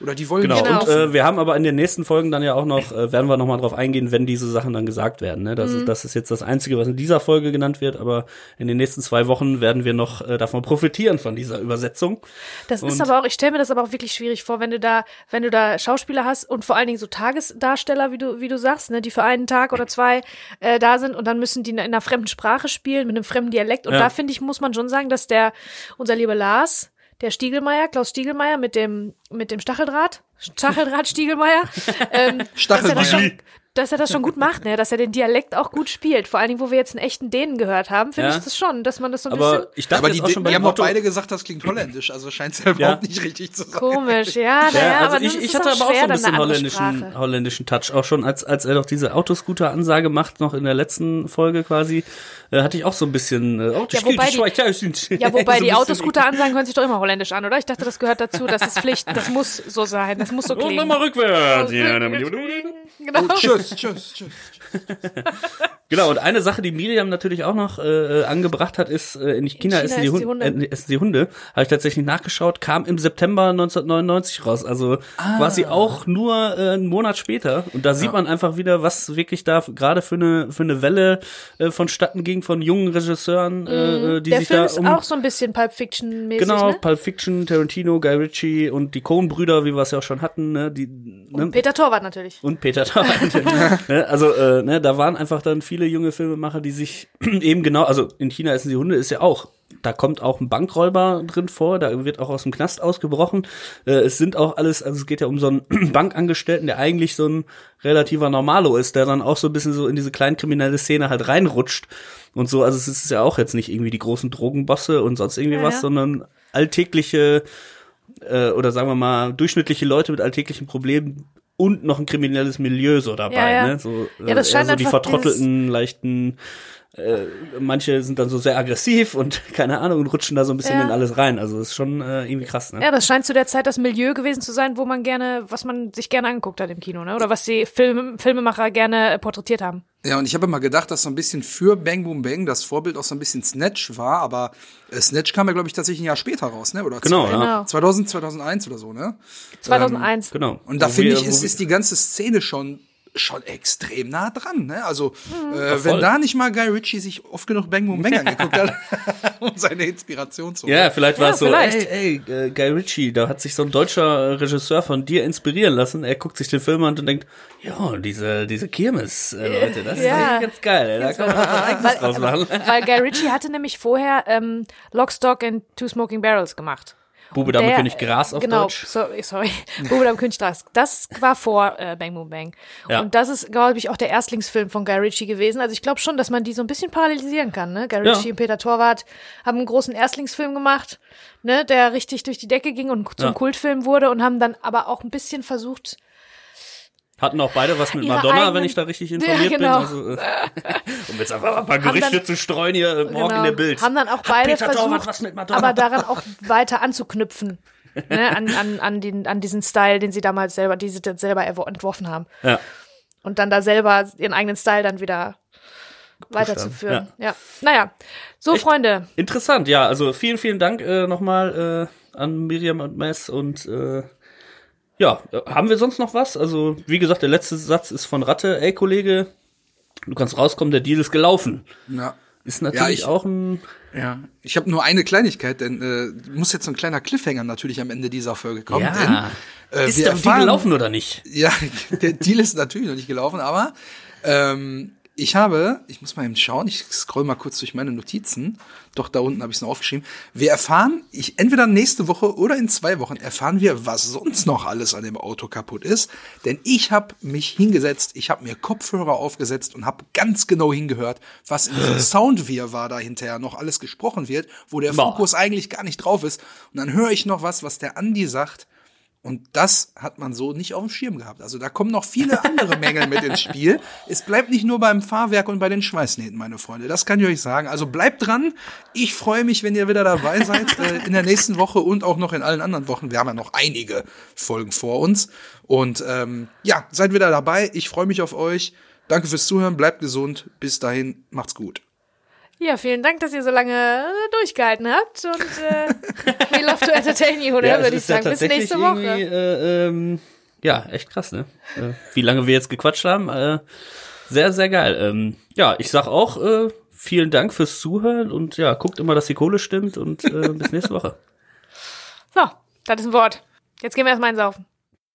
Oder die wollen Genau, nicht Genau. und äh, wir haben aber in den nächsten Folgen dann ja auch noch, äh, werden wir nochmal drauf eingehen, wenn diese Sachen dann gesagt werden. Ne? Das, ist, das ist jetzt das Einzige, was in dieser Folge genannt wird, aber in den nächsten zwei Wochen werden wir noch äh, davon profitieren, von dieser Übersetzung. Das ist Und- aber auch, ich stelle mir das aber auch wirklich schwierig vor, wenn du da, wenn du da Schauspieler hast und vor allen Dingen so Tagesdarsteller, wie du, wie du sagst, ne, die für einen Tag oder zwei äh, da sind und dann müssen die in einer fremden Sprache spielen, mit einem fremden Dialekt. Und Ja. da finde ich, muss man schon sagen, dass der, unser lieber Lars, der Stiegelmeier, Klaus Stiegelmeier mit dem, mit dem Stacheldraht, Stacheldraht Stiegelmeier, ähm, er, Stachelmeier. Dass er das schon gut macht, ne, dass er den Dialekt auch gut spielt. Vor allen Dingen, wo wir jetzt einen echten Dänen gehört haben, finde Ja. ich das schon, dass man das so ein bisschen Aber ich dachte aber die, auch schon bei die dem haben auch beide gesagt, das klingt holländisch, also scheint es ja überhaupt nicht richtig zu sein. komisch, ja, naja, Ja, also aber ich, ich hatte aber auch so ein bisschen holländischen, holländischen Touch. Auch schon, als, als er doch diese Autoscooter-Ansage macht, noch in der letzten Folge quasi, äh, hatte ich auch so ein bisschen, äh, oh, Ja, wobei die- Ja, wobei die Autoscooter-Ansagen hören sich doch immer holländisch an, oder? Ich dachte, das gehört dazu, das ist Pflicht, das muss so sein, das muss so Und klingen. nochmal rückwärts. Genau. Oh, tschüss, tschüss, tschüss. Genau, und eine Sache, die Miriam natürlich auch noch äh, angebracht hat, ist, äh, in China, China essen, die essen die Hunde, Hunde. äh, essen die Hunde. Habe ich tatsächlich nachgeschaut, kam im September 1999 raus. Also quasi auch nur äh, einen Monat später. Und da sieht man einfach wieder, was wirklich da gerade für eine für eine Welle äh, vonstatten ging von jungen Regisseuren, äh, die Der sich Film da ist um auch so ein bisschen Pulp Fiction-mäßig, Genau, ne? Pulp Fiction, Tarantino, Guy Ritchie und die Coen-Brüder, wie wir es ja auch schon hatten, ne, die, ne, Peter Torwart natürlich. und Peter Torwart. ne, also, äh, ne, da waren einfach dann viele junge Filmemacher, die sich eben genau, also in China essen die Hunde ist ja auch, da kommt auch ein Bankräuber drin vor, da wird auch aus dem Knast ausgebrochen. Äh, es sind auch alles, also es geht ja um so einen Bankangestellten, der eigentlich so ein relativer Normalo ist, der dann auch so ein bisschen so in diese kleinkriminelle Szene halt reinrutscht und so. Also es ist ja auch jetzt nicht irgendwie die großen Drogenbosse und sonst irgendwie Ja, was, ja. sondern alltägliche äh, oder sagen wir mal durchschnittliche Leute mit alltäglichen Problemen und noch ein kriminelles Milieu so dabei, Ja, ja. ne? So, Ja, das äh, scheint so die vertrottelten, leichten äh, manche sind dann so sehr aggressiv und keine Ahnung und rutschen da so ein bisschen Ja. in alles rein. Also das ist schon äh, irgendwie krass, ne? Ja, das scheint zu der Zeit das Milieu gewesen zu sein, wo man gerne, was man sich gerne angeguckt hat im Kino, ne? Oder was die Film, Filmemacher gerne äh, porträtiert haben. Ja, und ich habe immer gedacht, dass so ein bisschen für Bang Boom Bang das Vorbild auch so ein bisschen Snatch war, aber äh, Snatch kam ja, glaube ich, tatsächlich ein Jahr später raus, ne? Oder Genau, zwei- ja. Genau. 2000, 2001 oder so, ne? 2001. Genau. Und da finde ich, ist, ist die ganze Szene schon schon extrem nah dran, ne? Also, Mhm. äh, wenn da nicht mal Guy Ritchie sich oft genug Bang Boom Bang angeguckt hat, um seine Inspiration zu Ja, vielleicht war Ja, es so, vielleicht. ey, ey, äh, Guy Ritchie, da hat sich so ein deutscher Regisseur von dir inspirieren lassen. Er guckt sich den Film an und denkt, ja, diese, diese Kirmes, äh, Leute, das ist Ja. eigentlich ganz geil, ey, da kann man was eigenes draus machen. Weil Guy Ritchie hatte nämlich vorher ähm, Lock, Stock and Two Smoking Barrels gemacht. Bube, Dame, König, Gras auf genau, Deutsch. Sorry, sorry. Bube, Dame, König, Gras. Das war vor äh, Bang Boom Bang. Ja. Und das ist, glaube ich, auch der Erstlingsfilm von Guy Ritchie gewesen. Also ich glaube schon, dass man die so ein bisschen parallelisieren kann. Ne? Guy Ja. Ritchie und Peter Torwart haben einen großen Erstlingsfilm gemacht, ne? der richtig durch die Decke ging und zum Ja. Kultfilm wurde und haben dann aber auch ein bisschen versucht, Hatten auch beide was mit Madonna, wenn eigenen- ich da richtig Ja, informiert genau. bin. Also, äh, um jetzt einfach ein paar Gerüchte dann- zu streuen hier äh, morgen genau, in der Bild. haben dann auch beide Peter versucht, was mit Madonna? aber daran auch weiter anzuknüpfen. ne, an, an, an, den, an diesen Style, den sie damals selber, die sie dann selber entworfen haben. ja. und dann da selber ihren eigenen Style dann wieder weiterzuführen. Ja. Naja. So, Echt? Freunde. Interessant, ja. Also vielen, vielen Dank äh, nochmal äh, an Miriam und Mess und äh, ja, äh, haben wir sonst noch was? Also, wie gesagt, der letzte Satz ist von Ratte. Ey, Kollege, du kannst rauskommen, der Deal ist gelaufen. Ja. Ist natürlich ich- auch ein. Ja, ich habe nur eine Kleinigkeit, denn äh, muss jetzt so ein kleiner Cliffhanger natürlich am Ende dieser Folge kommen. Ja. Denn, äh, ist der Deal gelaufen oder nicht? Ja, der Deal ist natürlich noch nicht gelaufen, aber ähm, ich habe, ich muss mal eben schauen, ich scroll mal kurz durch meine Notizen. Doch, da unten habe ich es noch aufgeschrieben. Wir erfahren, ich, entweder nächste Woche oder in zwei Wochen erfahren wir, was sonst noch alles an dem Auto kaputt ist. Denn ich habe mich hingesetzt, ich habe mir Kopfhörer aufgesetzt und habe ganz genau hingehört, was in diesem Soundwirrwarr da hinterher noch alles gesprochen wird, wo der. Fokus eigentlich gar nicht drauf ist. Und dann höre ich noch was, was der Andi sagt. Und das hat man so nicht auf dem Schirm gehabt. Also da kommen noch viele andere Mängel mit ins Spiel. Es bleibt nicht nur beim Fahrwerk und bei den Schweißnähten, meine Freunde. Das kann ich euch sagen. Also bleibt dran. Ich freue mich, wenn ihr wieder dabei seid äh, in der nächsten Woche und auch noch in allen anderen Wochen. Wir haben ja noch einige Folgen vor uns. Und ähm, ja, seid wieder dabei. Ich freue mich auf euch. Danke fürs Zuhören. Bleibt gesund. Bis dahin. Macht's gut. Ja, vielen Dank, dass ihr so lange äh, durchgehalten habt und äh, we love to entertain you, oder? Ja, Würde ich ist ja sagen. Bis nächste Woche. Äh, ähm, ja, echt krass, ne? Äh, wie lange wir jetzt gequatscht haben. Äh, sehr, sehr geil. Ähm, ja, ich sag auch äh, vielen Dank fürs Zuhören und ja, guckt immer, dass die Kohle stimmt und äh, bis nächste Woche. So, das ist ein Wort. Jetzt gehen wir erstmal einsaufen.